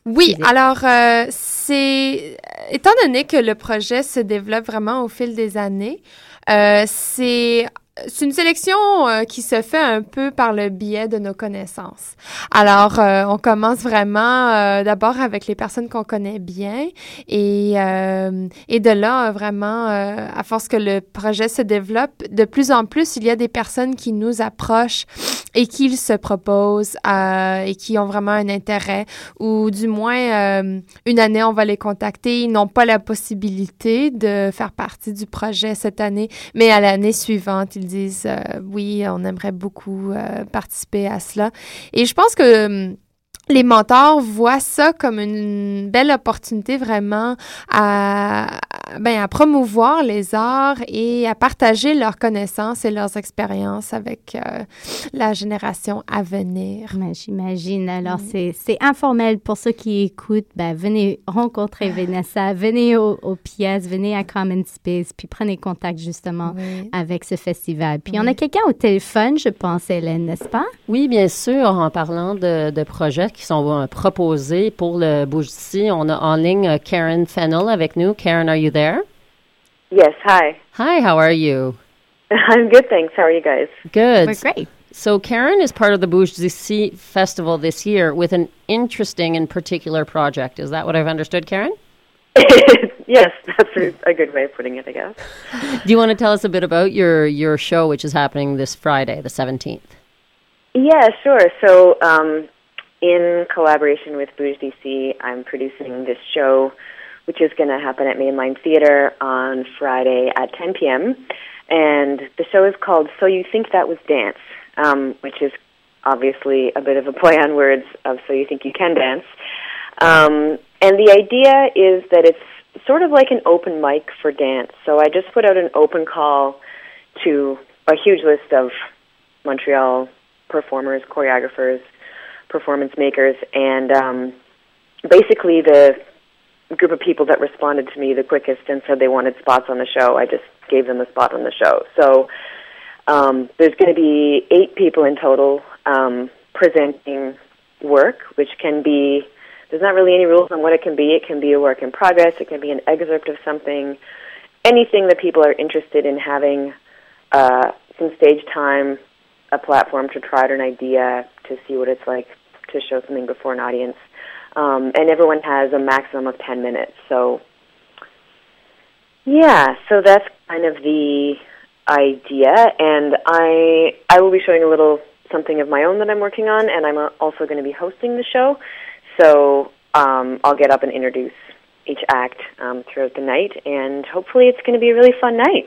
Oui, alors euh, c'est étant donné que le projet se développe vraiment au fil des années, euh, c'est c'est une sélection euh, qui se fait un peu par le biais de nos connaissances. Alors, euh, on commence vraiment euh, d'abord avec les personnes qu'on connaît bien et, euh, et de là, euh, vraiment, euh, à force que le projet se développe, de plus en plus, il y a des personnes qui nous approchent et qui se proposent et qui ont vraiment un intérêt ou du moins une année, on va les contacter. Ils n'ont pas la possibilité de faire partie du projet cette année, mais à l'année suivante, disent euh, oui, on aimerait beaucoup euh, participer à cela. Et je pense que hum, les mentors voient ça comme une belle opportunité vraiment à, ben, à promouvoir les arts et à partager leurs connaissances et leurs expériences avec euh, la génération à venir. Ben, J'imagine. Alors, c'est c'est informel pour ceux qui écoutent. Ben, venez rencontrer Vanessa, venez au- aux pièces, venez à Common Space, puis prenez contact justement Oui. avec ce festival. Puis, on a quelqu'un au téléphone, je pense, Hélène, n'est-ce pas? Oui, bien sûr, en parlant de, de projets qui sont euh, proposés pour le Bouge d'ici, on a en ligne euh, Karen Fennell avec nous. Karen, are you there? Yes, hi. Hi, how are you? I'm good, thanks. How are you guys? Good. We're great. So Karen is part of the Bouge d'ici festival this year with an interesting and particular project. Is that what I've understood, Karen? yes, that's a, a good way of putting it, I guess. Do you want to tell us a bit about your your show, which is happening this Friday, the seventeenth? Yeah, sure. So, um, in collaboration with Bouge DC, I'm producing this show, which is going to happen at Mainline Theater on Friday at 10 p.m. And the show is called So You Think That Was Dance, um, which is obviously a bit of a play on words of So You Think You Can Dance. Um, and the idea is that it's sort of like an open mic for dance. So I just put out an open call to a huge list of Montreal performers, choreographers, performance makers, and um, basically the group of people that responded to me the quickest and said they wanted spots on the show, I just gave them a spot on the show. So um, there's going to be eight people in total um, presenting work, which can be there's not really any rules on what it can be. It can be a work in progress. It can be an excerpt of something. Anything that people are interested in having uh, some stage time, a platform to try out an idea, to see what it's like to show something before an audience. Um, and everyone has a maximum of 10 minutes. So, yeah, so that's kind of the idea. And I, I will be showing a little something of my own that I'm working on, and I'm also going to be hosting the show. So um, I'll get up and introduce each act um, throughout the night, and hopefully it's going to be a really fun night.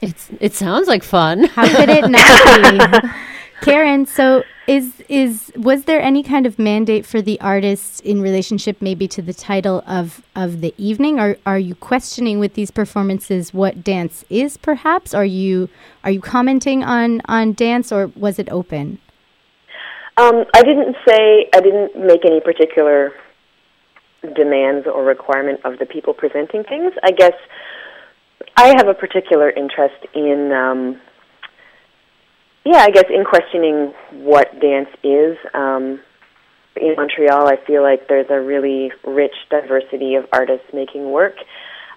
It's it sounds like fun. How could it not be? Karen, so is is was there any kind of mandate for the artists in relationship maybe to the title of of the evening? Or are you questioning with these performances what dance is perhaps? Are you are you commenting on on dance or was it open? Um, I didn't say I didn't make any particular demands or requirement of the people presenting things. I guess I have a particular interest in, um, yeah, I guess in questioning what dance is. Um, in Montreal, I feel like there's a really rich diversity of artists making work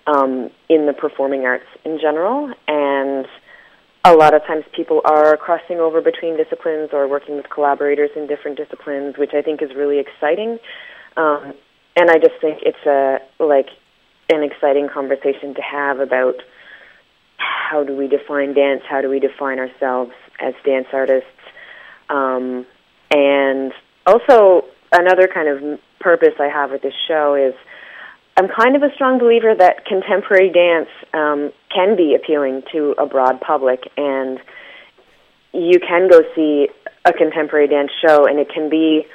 um, in the performing arts in general, and a lot of times people are crossing over between disciplines or working with collaborators in different disciplines, which I think is really exciting. Um, and I just think it's a like an exciting conversation to have about how do we define dance, how do we define ourselves as dance artists, um, and also another kind of purpose I have with this show is I'm kind of a strong believer that contemporary dance um, can be appealing to a broad public, and you can go see a contemporary dance show, and it can be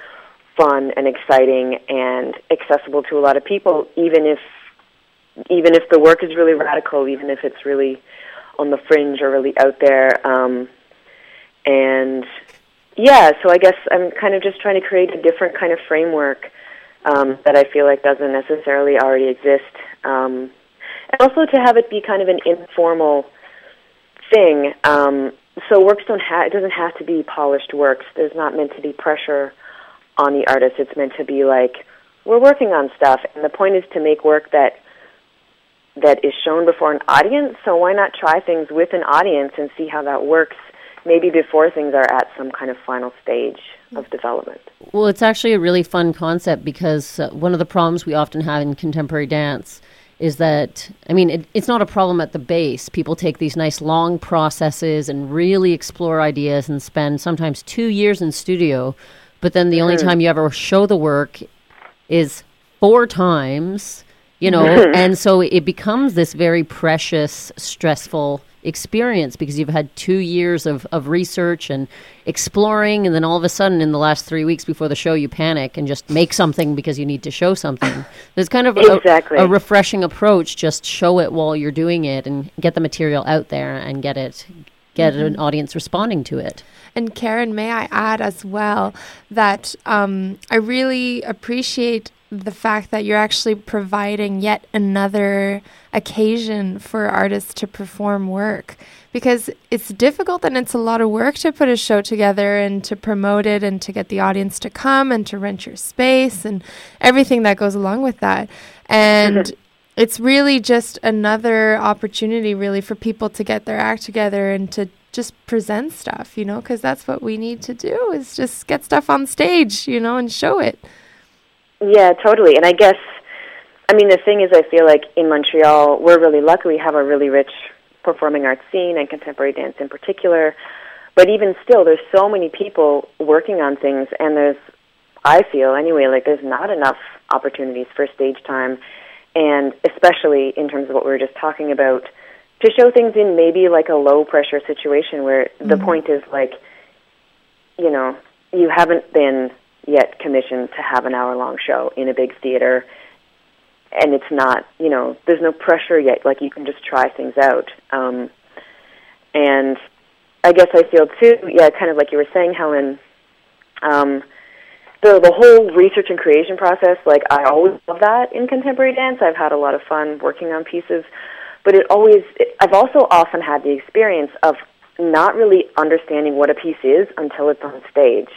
fun and exciting and accessible to a lot of people, even if even if the work is really radical, even if it's really on the fringe or really out there. Um, and yeah, so I guess I'm kind of just trying to create a different kind of framework um, that I feel like doesn't necessarily already exist. Um, and also to have it be kind of an informal thing. Um, so works don't have it doesn't have to be polished works. There's not meant to be pressure on the artist. It's meant to be like we're working on stuff, and the point is to make work that that is shown before an audience. So why not try things with an audience and see how that works? Maybe before things are at some kind of final stage of development. Well, it's actually a really fun concept because uh, one of the problems we often have in contemporary dance is that, I mean, it, it's not a problem at the base. People take these nice long processes and really explore ideas and spend sometimes two years in studio, but then the only Mhm. time you ever show the work is four times, you know, and so it becomes this very precious, stressful experience because you've had two years of, of research and exploring and then all of a sudden in the last three weeks before the show you panic and just make something because you need to show something there's kind of a, Exactly. a refreshing approach just show it while you're doing it and get the material out there and get it get an Mhm. audience responding to it And Karen, may I add as well that um, I really appreciate the fact that you're actually providing yet another occasion for artists to perform work because it's difficult and it's a lot of work to put a show together and to promote it and to get the audience to come and to rent your space and everything that goes along with that. And it's really just another opportunity really for people to get their act together and to just present stuff, you know, because that's what we need to do is just get stuff on stage, you know, and show it. Yeah, totally. And I guess, I mean, the thing is, I feel like in Montreal, we're really lucky. We have a really rich performing arts scene and contemporary dance in particular. But even still, there's so many people working on things, and there's, I feel anyway, like there's not enough opportunities for stage time, and especially in terms of what we were just talking about, to show things in maybe like a low pressure situation where the Mhm. point is like, you know, you haven't been yet commissioned to have an hour long show in a big theater. And it's not you know there's no pressure yet. Like you can just try things out. Um and i guess i feel too yeah kind of like you were saying helen um the the whole research and creation process like i always love that in contemporary dance. I've had a lot of fun working on pieces. But it always it, i've also often had the experience of not really understanding what a piece is until it's on stage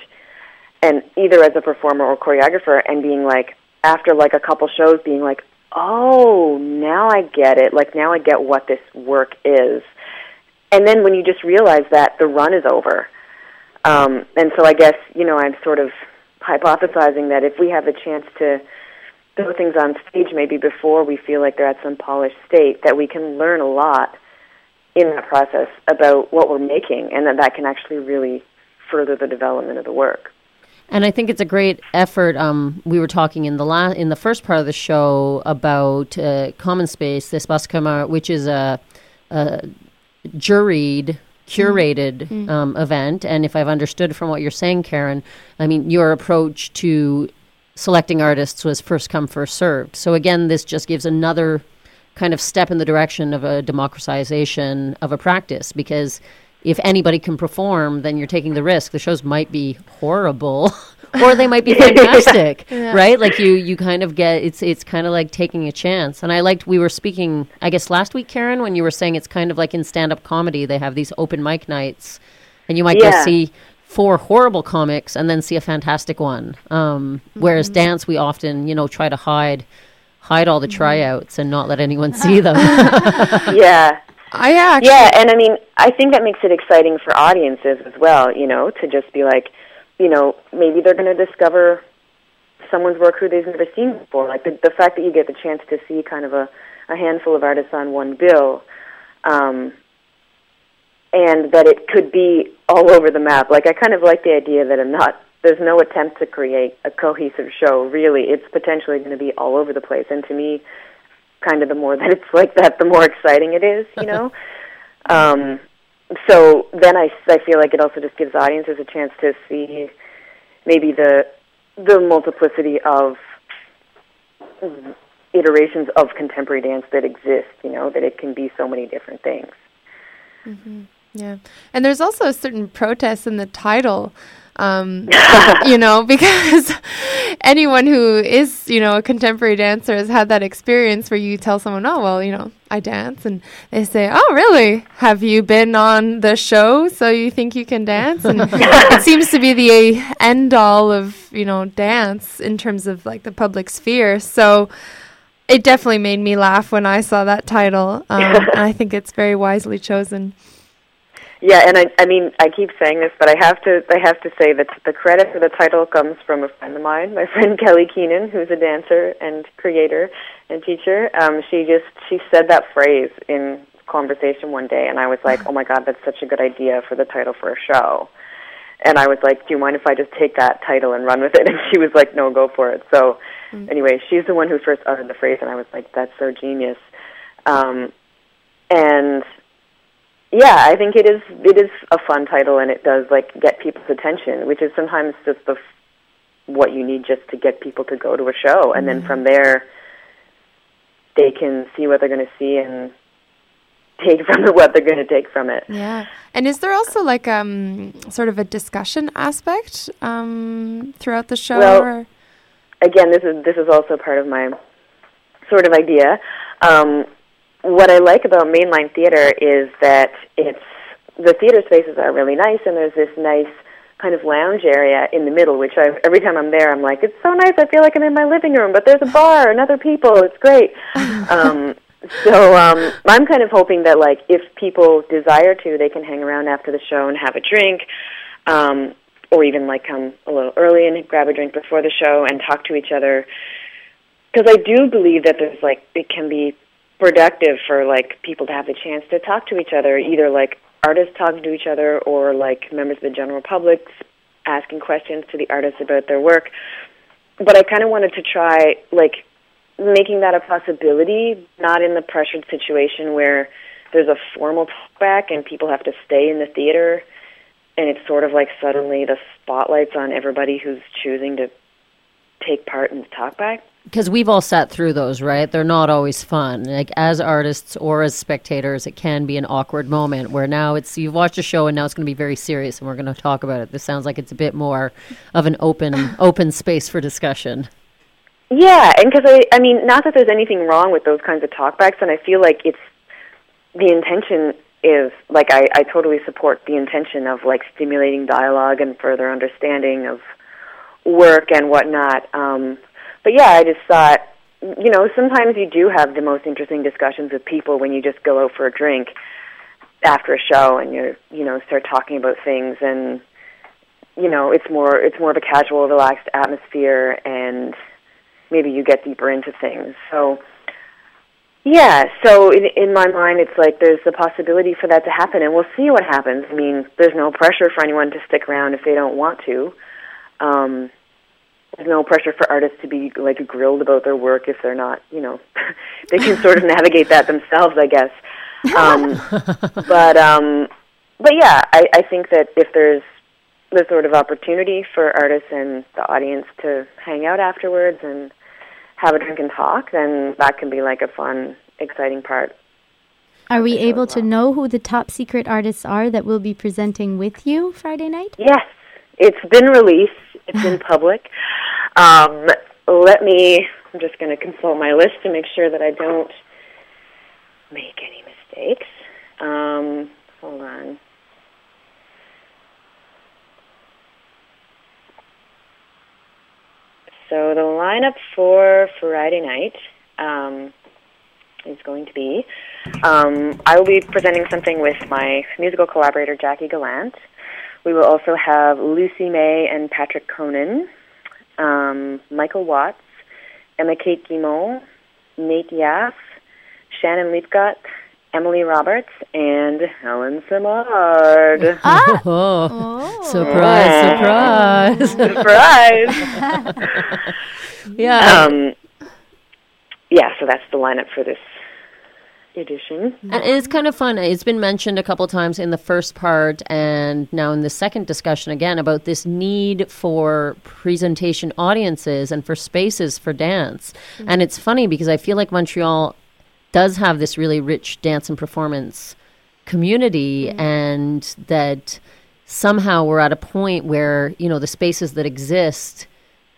and either as a performer or choreographer and being like after like a couple shows being like oh now i get it. Like now i get what this work is. And then when you just realize that the run is over. Um and so i guess you know i'm sort of hypothesizing that if we have a chance to throw things on stage maybe before we feel like they're at some polished state that we can learn a lot in that process about what we're making and that that can actually really further the development of the work And I think it's a great effort. Um, we were talking in the la- in the first part of the show about uh, Common Space, this Bascoma, which is a, a juried, curated Mm. um, event. And if I've understood from what you're saying, Karen, I mean your approach to selecting artists was first come, first served. So again, this just gives another kind of step in the direction of a democratization of a practice because if anybody can perform, then you're taking the risk. The shows might be horrible, or they might be fantastic, Yeah. right? Like you, you kind of get it's it's kind of like taking a chance. And I liked we were speaking, I guess last week, Karen, when you were saying it's kind of like in stand up comedy, they have these open mic nights, and you might go see four horrible comics and then see a fantastic one. Um, Whereas dance, we often, you know, try to hide hide all the tryouts and not let anyone see them. yeah. I actually, Yeah, and I mean, I think that makes it exciting for audiences as well, you know, to just be like, you know, maybe they're going to discover someone's work who they've never seen before. Like the, the fact that you get the chance to see kind of a, a handful of artists on one bill, um, and that it could be all over the map. Like I kind of like the idea that I'm not. There's no attempt to create a cohesive show. Really, it's potentially going to be all over the place. And to me, kind of the more that it's like that, the more exciting it is. You know. um, so then I, I feel like it also just gives audiences a chance to see maybe the the multiplicity of iterations of contemporary dance that exist. You know that it can be so many different things. Mm-hmm. Yeah. And there's also a certain protest in the title. Um, you know, because anyone who is, you know, a contemporary dancer has had that experience where you tell someone, oh, well, you know, I dance. And they say, oh, really? Have you been on the show so you think you can dance? And it seems to be the end all of, you know, dance in terms of like the public sphere. So it definitely made me laugh when I saw that title. Um, and I think it's very wisely chosen. Yeah, and I I mean I keep saying this, but I have to I have to say that the credit for the title comes from a friend of mine, my friend Kelly Keenan, who's a dancer and creator and teacher. Um, she just she said that phrase in conversation one day, and I was like, oh my god, that's such a good idea for the title for a show. And I was like, do you mind if I just take that title and run with it? And she was like, no, go for it. So anyway, she's the one who first uttered the phrase, and I was like, that's so genius. Um, and yeah, I think it is it is a fun title and it does like get people's attention, which is sometimes just the f- what you need just to get people to go to a show and then from there they can see what they're going to see and take from it what they're going to take from it. Yeah. And is there also like um sort of a discussion aspect um throughout the show? Well, or? again, this is this is also part of my sort of idea. Um, what I like about mainline theater is that it's the theater spaces are really nice, and there's this nice kind of lounge area in the middle. Which I every time I'm there, I'm like, it's so nice. I feel like I'm in my living room, but there's a bar and other people. It's great. um, so um, I'm kind of hoping that like if people desire to, they can hang around after the show and have a drink. Um, or even like come a little early and grab a drink before the show and talk to each other because I do believe that there's like it can be productive for like people to have the chance to talk to each other, either like artists talking to each other or like members of the general public asking questions to the artists about their work. But I kind of wanted to try like making that a possibility, not in the pressured situation where there's a formal talkback and people have to stay in the theater and it's sort of like suddenly the spotlight's on everybody who's choosing to take part in the talkback. Because we've all sat through those, right? They're not always fun. Like as artists or as spectators, it can be an awkward moment where now it's you've watched a show and now it's going to be very serious and we're going to talk about it. This sounds like it's a bit more of an open open space for discussion. Yeah, and because I, I mean, not that there's anything wrong with those kinds of talkbacks, and I feel like it's the intention is like I, I totally support the intention of like stimulating dialogue and further understanding of work and whatnot. Um, but yeah, I just thought, you know, sometimes you do have the most interesting discussions with people when you just go out for a drink after a show and you're, you know, start talking about things and you know, it's more it's more of a casual, relaxed atmosphere and maybe you get deeper into things. So yeah, so in in my mind it's like there's the possibility for that to happen and we'll see what happens. I mean, there's no pressure for anyone to stick around if they don't want to. Um there's no pressure for artists to be like grilled about their work if they're not, you know, they can sort of navigate that themselves, I guess. Um, but um, but yeah, I, I think that if there's the sort of opportunity for artists and the audience to hang out afterwards and have a drink and talk, then that can be like a fun, exciting part. Are we able to know who the top secret artists are that will be presenting with you Friday night? Yes, it's been released. It's in public. Um, let me, I'm just going to consult my list to make sure that I don't make any mistakes. Um, hold on. So the lineup for Friday night um, is going to be um, I will be presenting something with my musical collaborator Jackie Gallant. We will also have Lucy May and Patrick Conan um, Michael Watts, Emma Kate Guimont, Nate Yaff, Shannon Leapgut, Emily Roberts, and Helen Simard. Oh, surprise, surprise. Surprise! yeah. um, yeah, so that's the lineup for this edition. And it's kind of fun. It's been mentioned a couple times in the first part and now in the second discussion again about this need for presentation audiences and for spaces for dance. Mm-hmm. And it's funny because I feel like Montreal does have this really rich dance and performance community mm-hmm. and that somehow we're at a point where, you know, the spaces that exist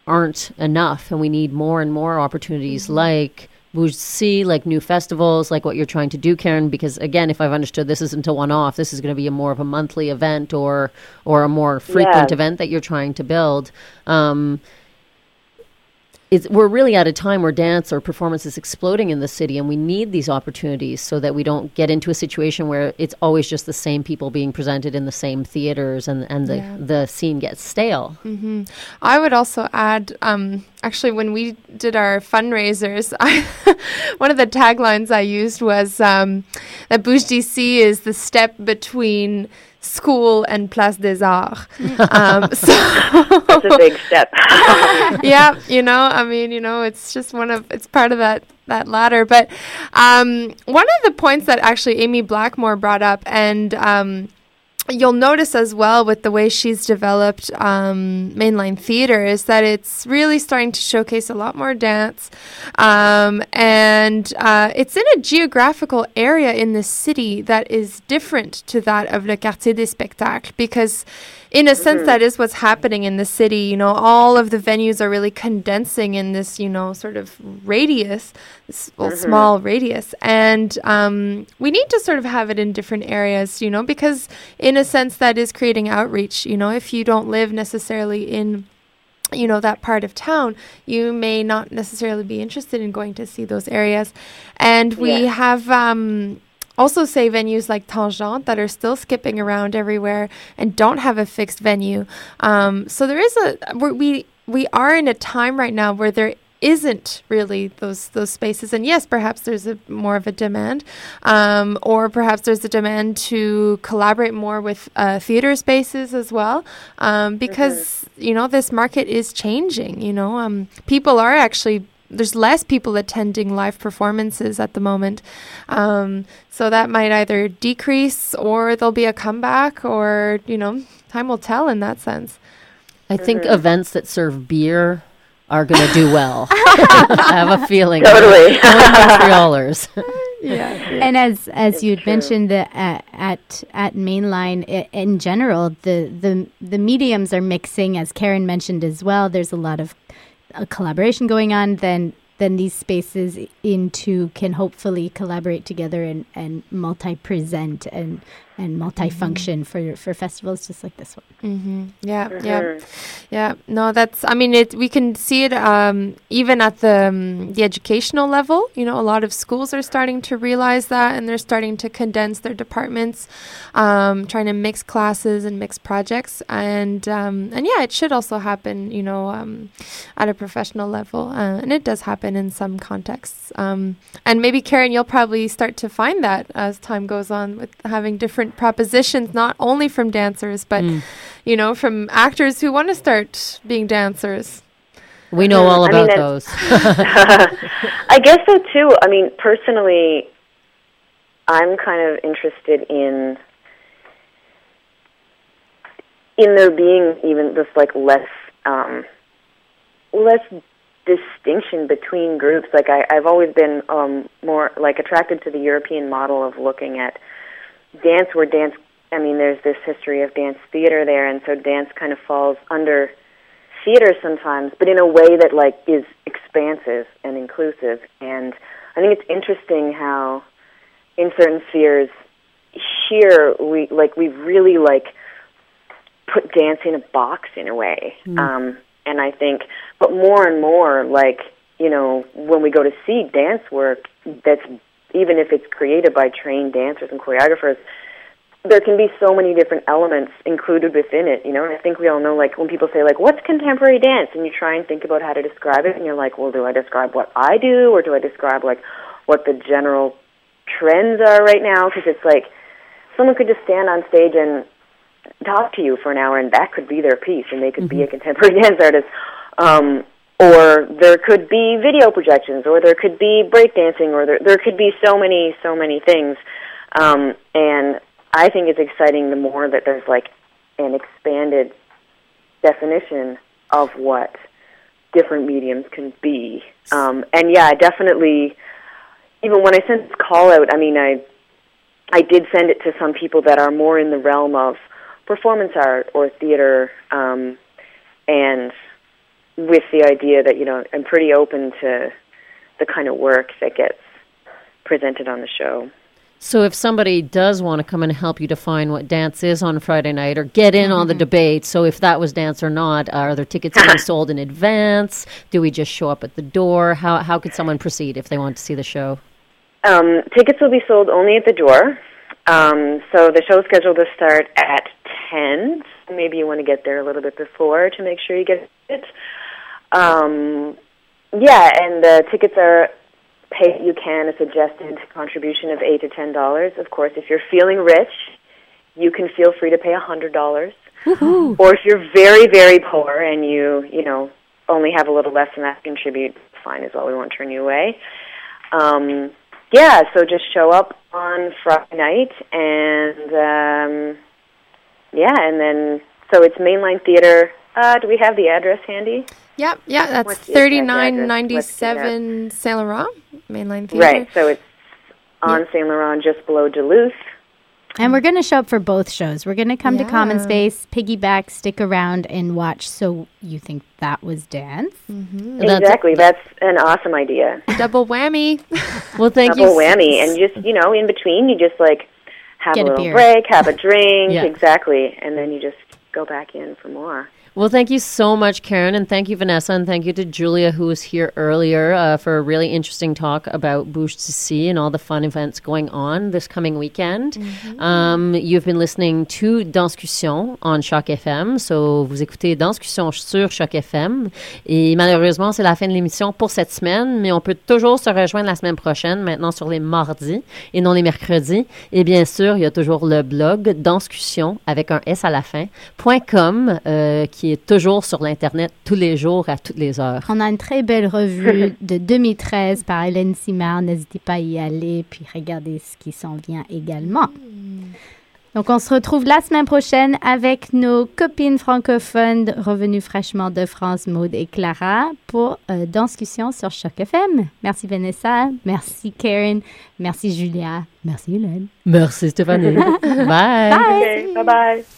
aren't enough and we need more and more opportunities mm-hmm. like Bougie, like new festivals, like what you're trying to do, Karen. Because again, if I've understood, this isn't a one-off. This is going to be a more of a monthly event or or a more frequent Yeah. event that you're trying to build. Um, it's, we're really at a time where dance or performance is exploding in the city, and we need these opportunities so that we don't get into a situation where it's always just the same people being presented in the same theaters, and and the Yeah. the scene gets stale. hmm I would also add, um, actually, when we did our fundraisers, I, one of the taglines I used was um, that Bouge DC is the step between school and Place des Arts. um, so That's a big step. yeah, you know, I mean, you know, it's just one of it's part of that that ladder. But um, one of the points that actually Amy Blackmore brought up, and um, you'll notice as well with the way she's developed um, mainline theater, is that it's really starting to showcase a lot more dance, um, and uh, it's in a geographical area in the city that is different to that of Le Quartier des Spectacles because in a sense that is what's happening in the city. You know all of the venues are really condensing in this you know sort of radius this well, small radius. And um, we need to sort of have it in different areas you know because in a sense that is creating outreach. You know if you don't live necessarily in you know that part of town you may not necessarily be interested in going to see those areas. And we Yeah. have um also say venues like Tangent that are still skipping around everywhere and don't have a fixed venue. Um, so there is a we we are in a time right now where there isn't really those those spaces and yes perhaps there's a more of a demand um, or perhaps there's a demand to collaborate more with uh, theater spaces as well um, because you know this market is changing you know um, people are actually there's less people attending live performances at the moment. Um, so that might either decrease or there'll be a comeback or, you know, time will tell in that sense. I think Mm-hmm. events that serve beer are going to do well. I have a feeling. Totally. Knowing Montrealers. Yeah. And as as you'd true. mentioned, the uh, at at mainline i- in general, the the the mediums are mixing. As Karen mentioned as well, there's a lot of uh, collaboration going on. Then then these spaces into can hopefully collaborate together and and multi present and and multifunction for for festivals just like this one. Mm-hmm. Yeah, yeah, yeah. No, that's. I mean, it. We can see it um, even at the um, the educational level. You know, a lot of schools are starting to realize that, and they're starting to condense their departments, um, trying to mix classes and mix projects, and um, and yeah, it should also happen. You know, um, at a professional level, uh, and it does happen in some contexts. Um, and maybe Karen, you'll probably start to find that as time goes on with having different propositions, not only from dancers, but Mm. you know, from actors who want to start being dancers. We know all I mean, about those. I guess so too. I mean, personally, I'm kind of interested in in there being even this like less um, less distinction between groups. Like I, I've always been um, more like attracted to the European model of looking at dance, where dance. I mean, there's this history of dance theater there, and so dance kind of falls under theater sometimes, but in a way that like is expansive and inclusive. And I think it's interesting how in certain spheres here we like we really like put dance in a box in a way. Um And I think, but more and more, like you know, when we go to see dance work, that's even if it's created by trained dancers and choreographers, there can be so many different elements included within it, you know. And I think we all know, like, when people say, like, "What's contemporary dance?" and you try and think about how to describe it, and you're like, "Well, do I describe what I do, or do I describe like what the general trends are right now?" Because it's like someone could just stand on stage and talk to you for an hour, and that could be their piece, and they could be a contemporary dance artist. Um, or there could be video projections, or there could be breakdancing, or there there could be so many so many things. Um, and I think it's exciting the more that there's like an expanded definition of what different mediums can be. Um, and yeah, I definitely. Even when I sent this call out, I mean, I I did send it to some people that are more in the realm of performance art or theater, um, and with the idea that you know I'm pretty open to the kind of work that gets presented on the show. So if somebody does want to come and help you define what dance is on Friday night or get in on the debate, so if that was dance or not, are there tickets being sold in advance? Do we just show up at the door? How how could someone proceed if they want to see the show? Um, tickets will be sold only at the door. Um, so the show's scheduled to start at 10. Maybe you want to get there a little bit before to make sure you get it. Um, yeah, and the tickets are pay you can a suggested contribution of 8 to $10. Of course, if you're feeling rich, you can feel free to pay a $100. Or if you're very, very poor and you, you know, only have a little less than that to contribute, fine as well. We won't turn you away. Um, yeah, so just show up on Friday night and um, yeah, and then so it's Mainline Theater. Uh, do we have the address handy? Yep, yeah, that's What's the exact thirty nine address? ninety Let's see that. seven Saint Laurent mainline theater. Right. So it's on Saint Laurent, just below Duluth. And we're going to show up for both shows. We're going to come to Common Space, piggyback, stick around, and watch. So you think that was dance? Mm-hmm. That's- exactly. That's an awesome idea. Double whammy. Well, thank Double you. Double whammy, and just you know, in between, you just like have Get a a little beer. break, have a drink, Yeah. exactly, and then you just go back in for more. Well, thank you so much, Karen, and thank you, Vanessa, and thank you to Julia, who was here earlier uh, for a really interesting talk about Bouche to See and all the fun events going on this coming weekend. Um, you've been listening to Danscussion on Choc FM, so vous écoutez Danscussion sur Choc FM. Et malheureusement, c'est la fin de l'émission pour cette semaine, mais on peut toujours se rejoindre la semaine prochaine, maintenant sur les mardis et non les mercredis. Et bien sûr, il y a toujours le blog Danscussion avec un S à la fin, .com, euh, qui est toujours sur l'Internet tous les jours, à toutes les heures. On a une très belle revue de 2013 par Hélène Simard. N'hésitez pas à y aller, puis regardez ce qui s'en vient également. Donc, on se retrouve la semaine prochaine avec nos copines francophones revenues fraîchement de France, Maude et Clara, pour euh, Danscussion sur Choc FM. Merci Vanessa, merci Karen, merci Julia, merci Hélène. Merci Stéphanie. Bye. Okay, bye bye.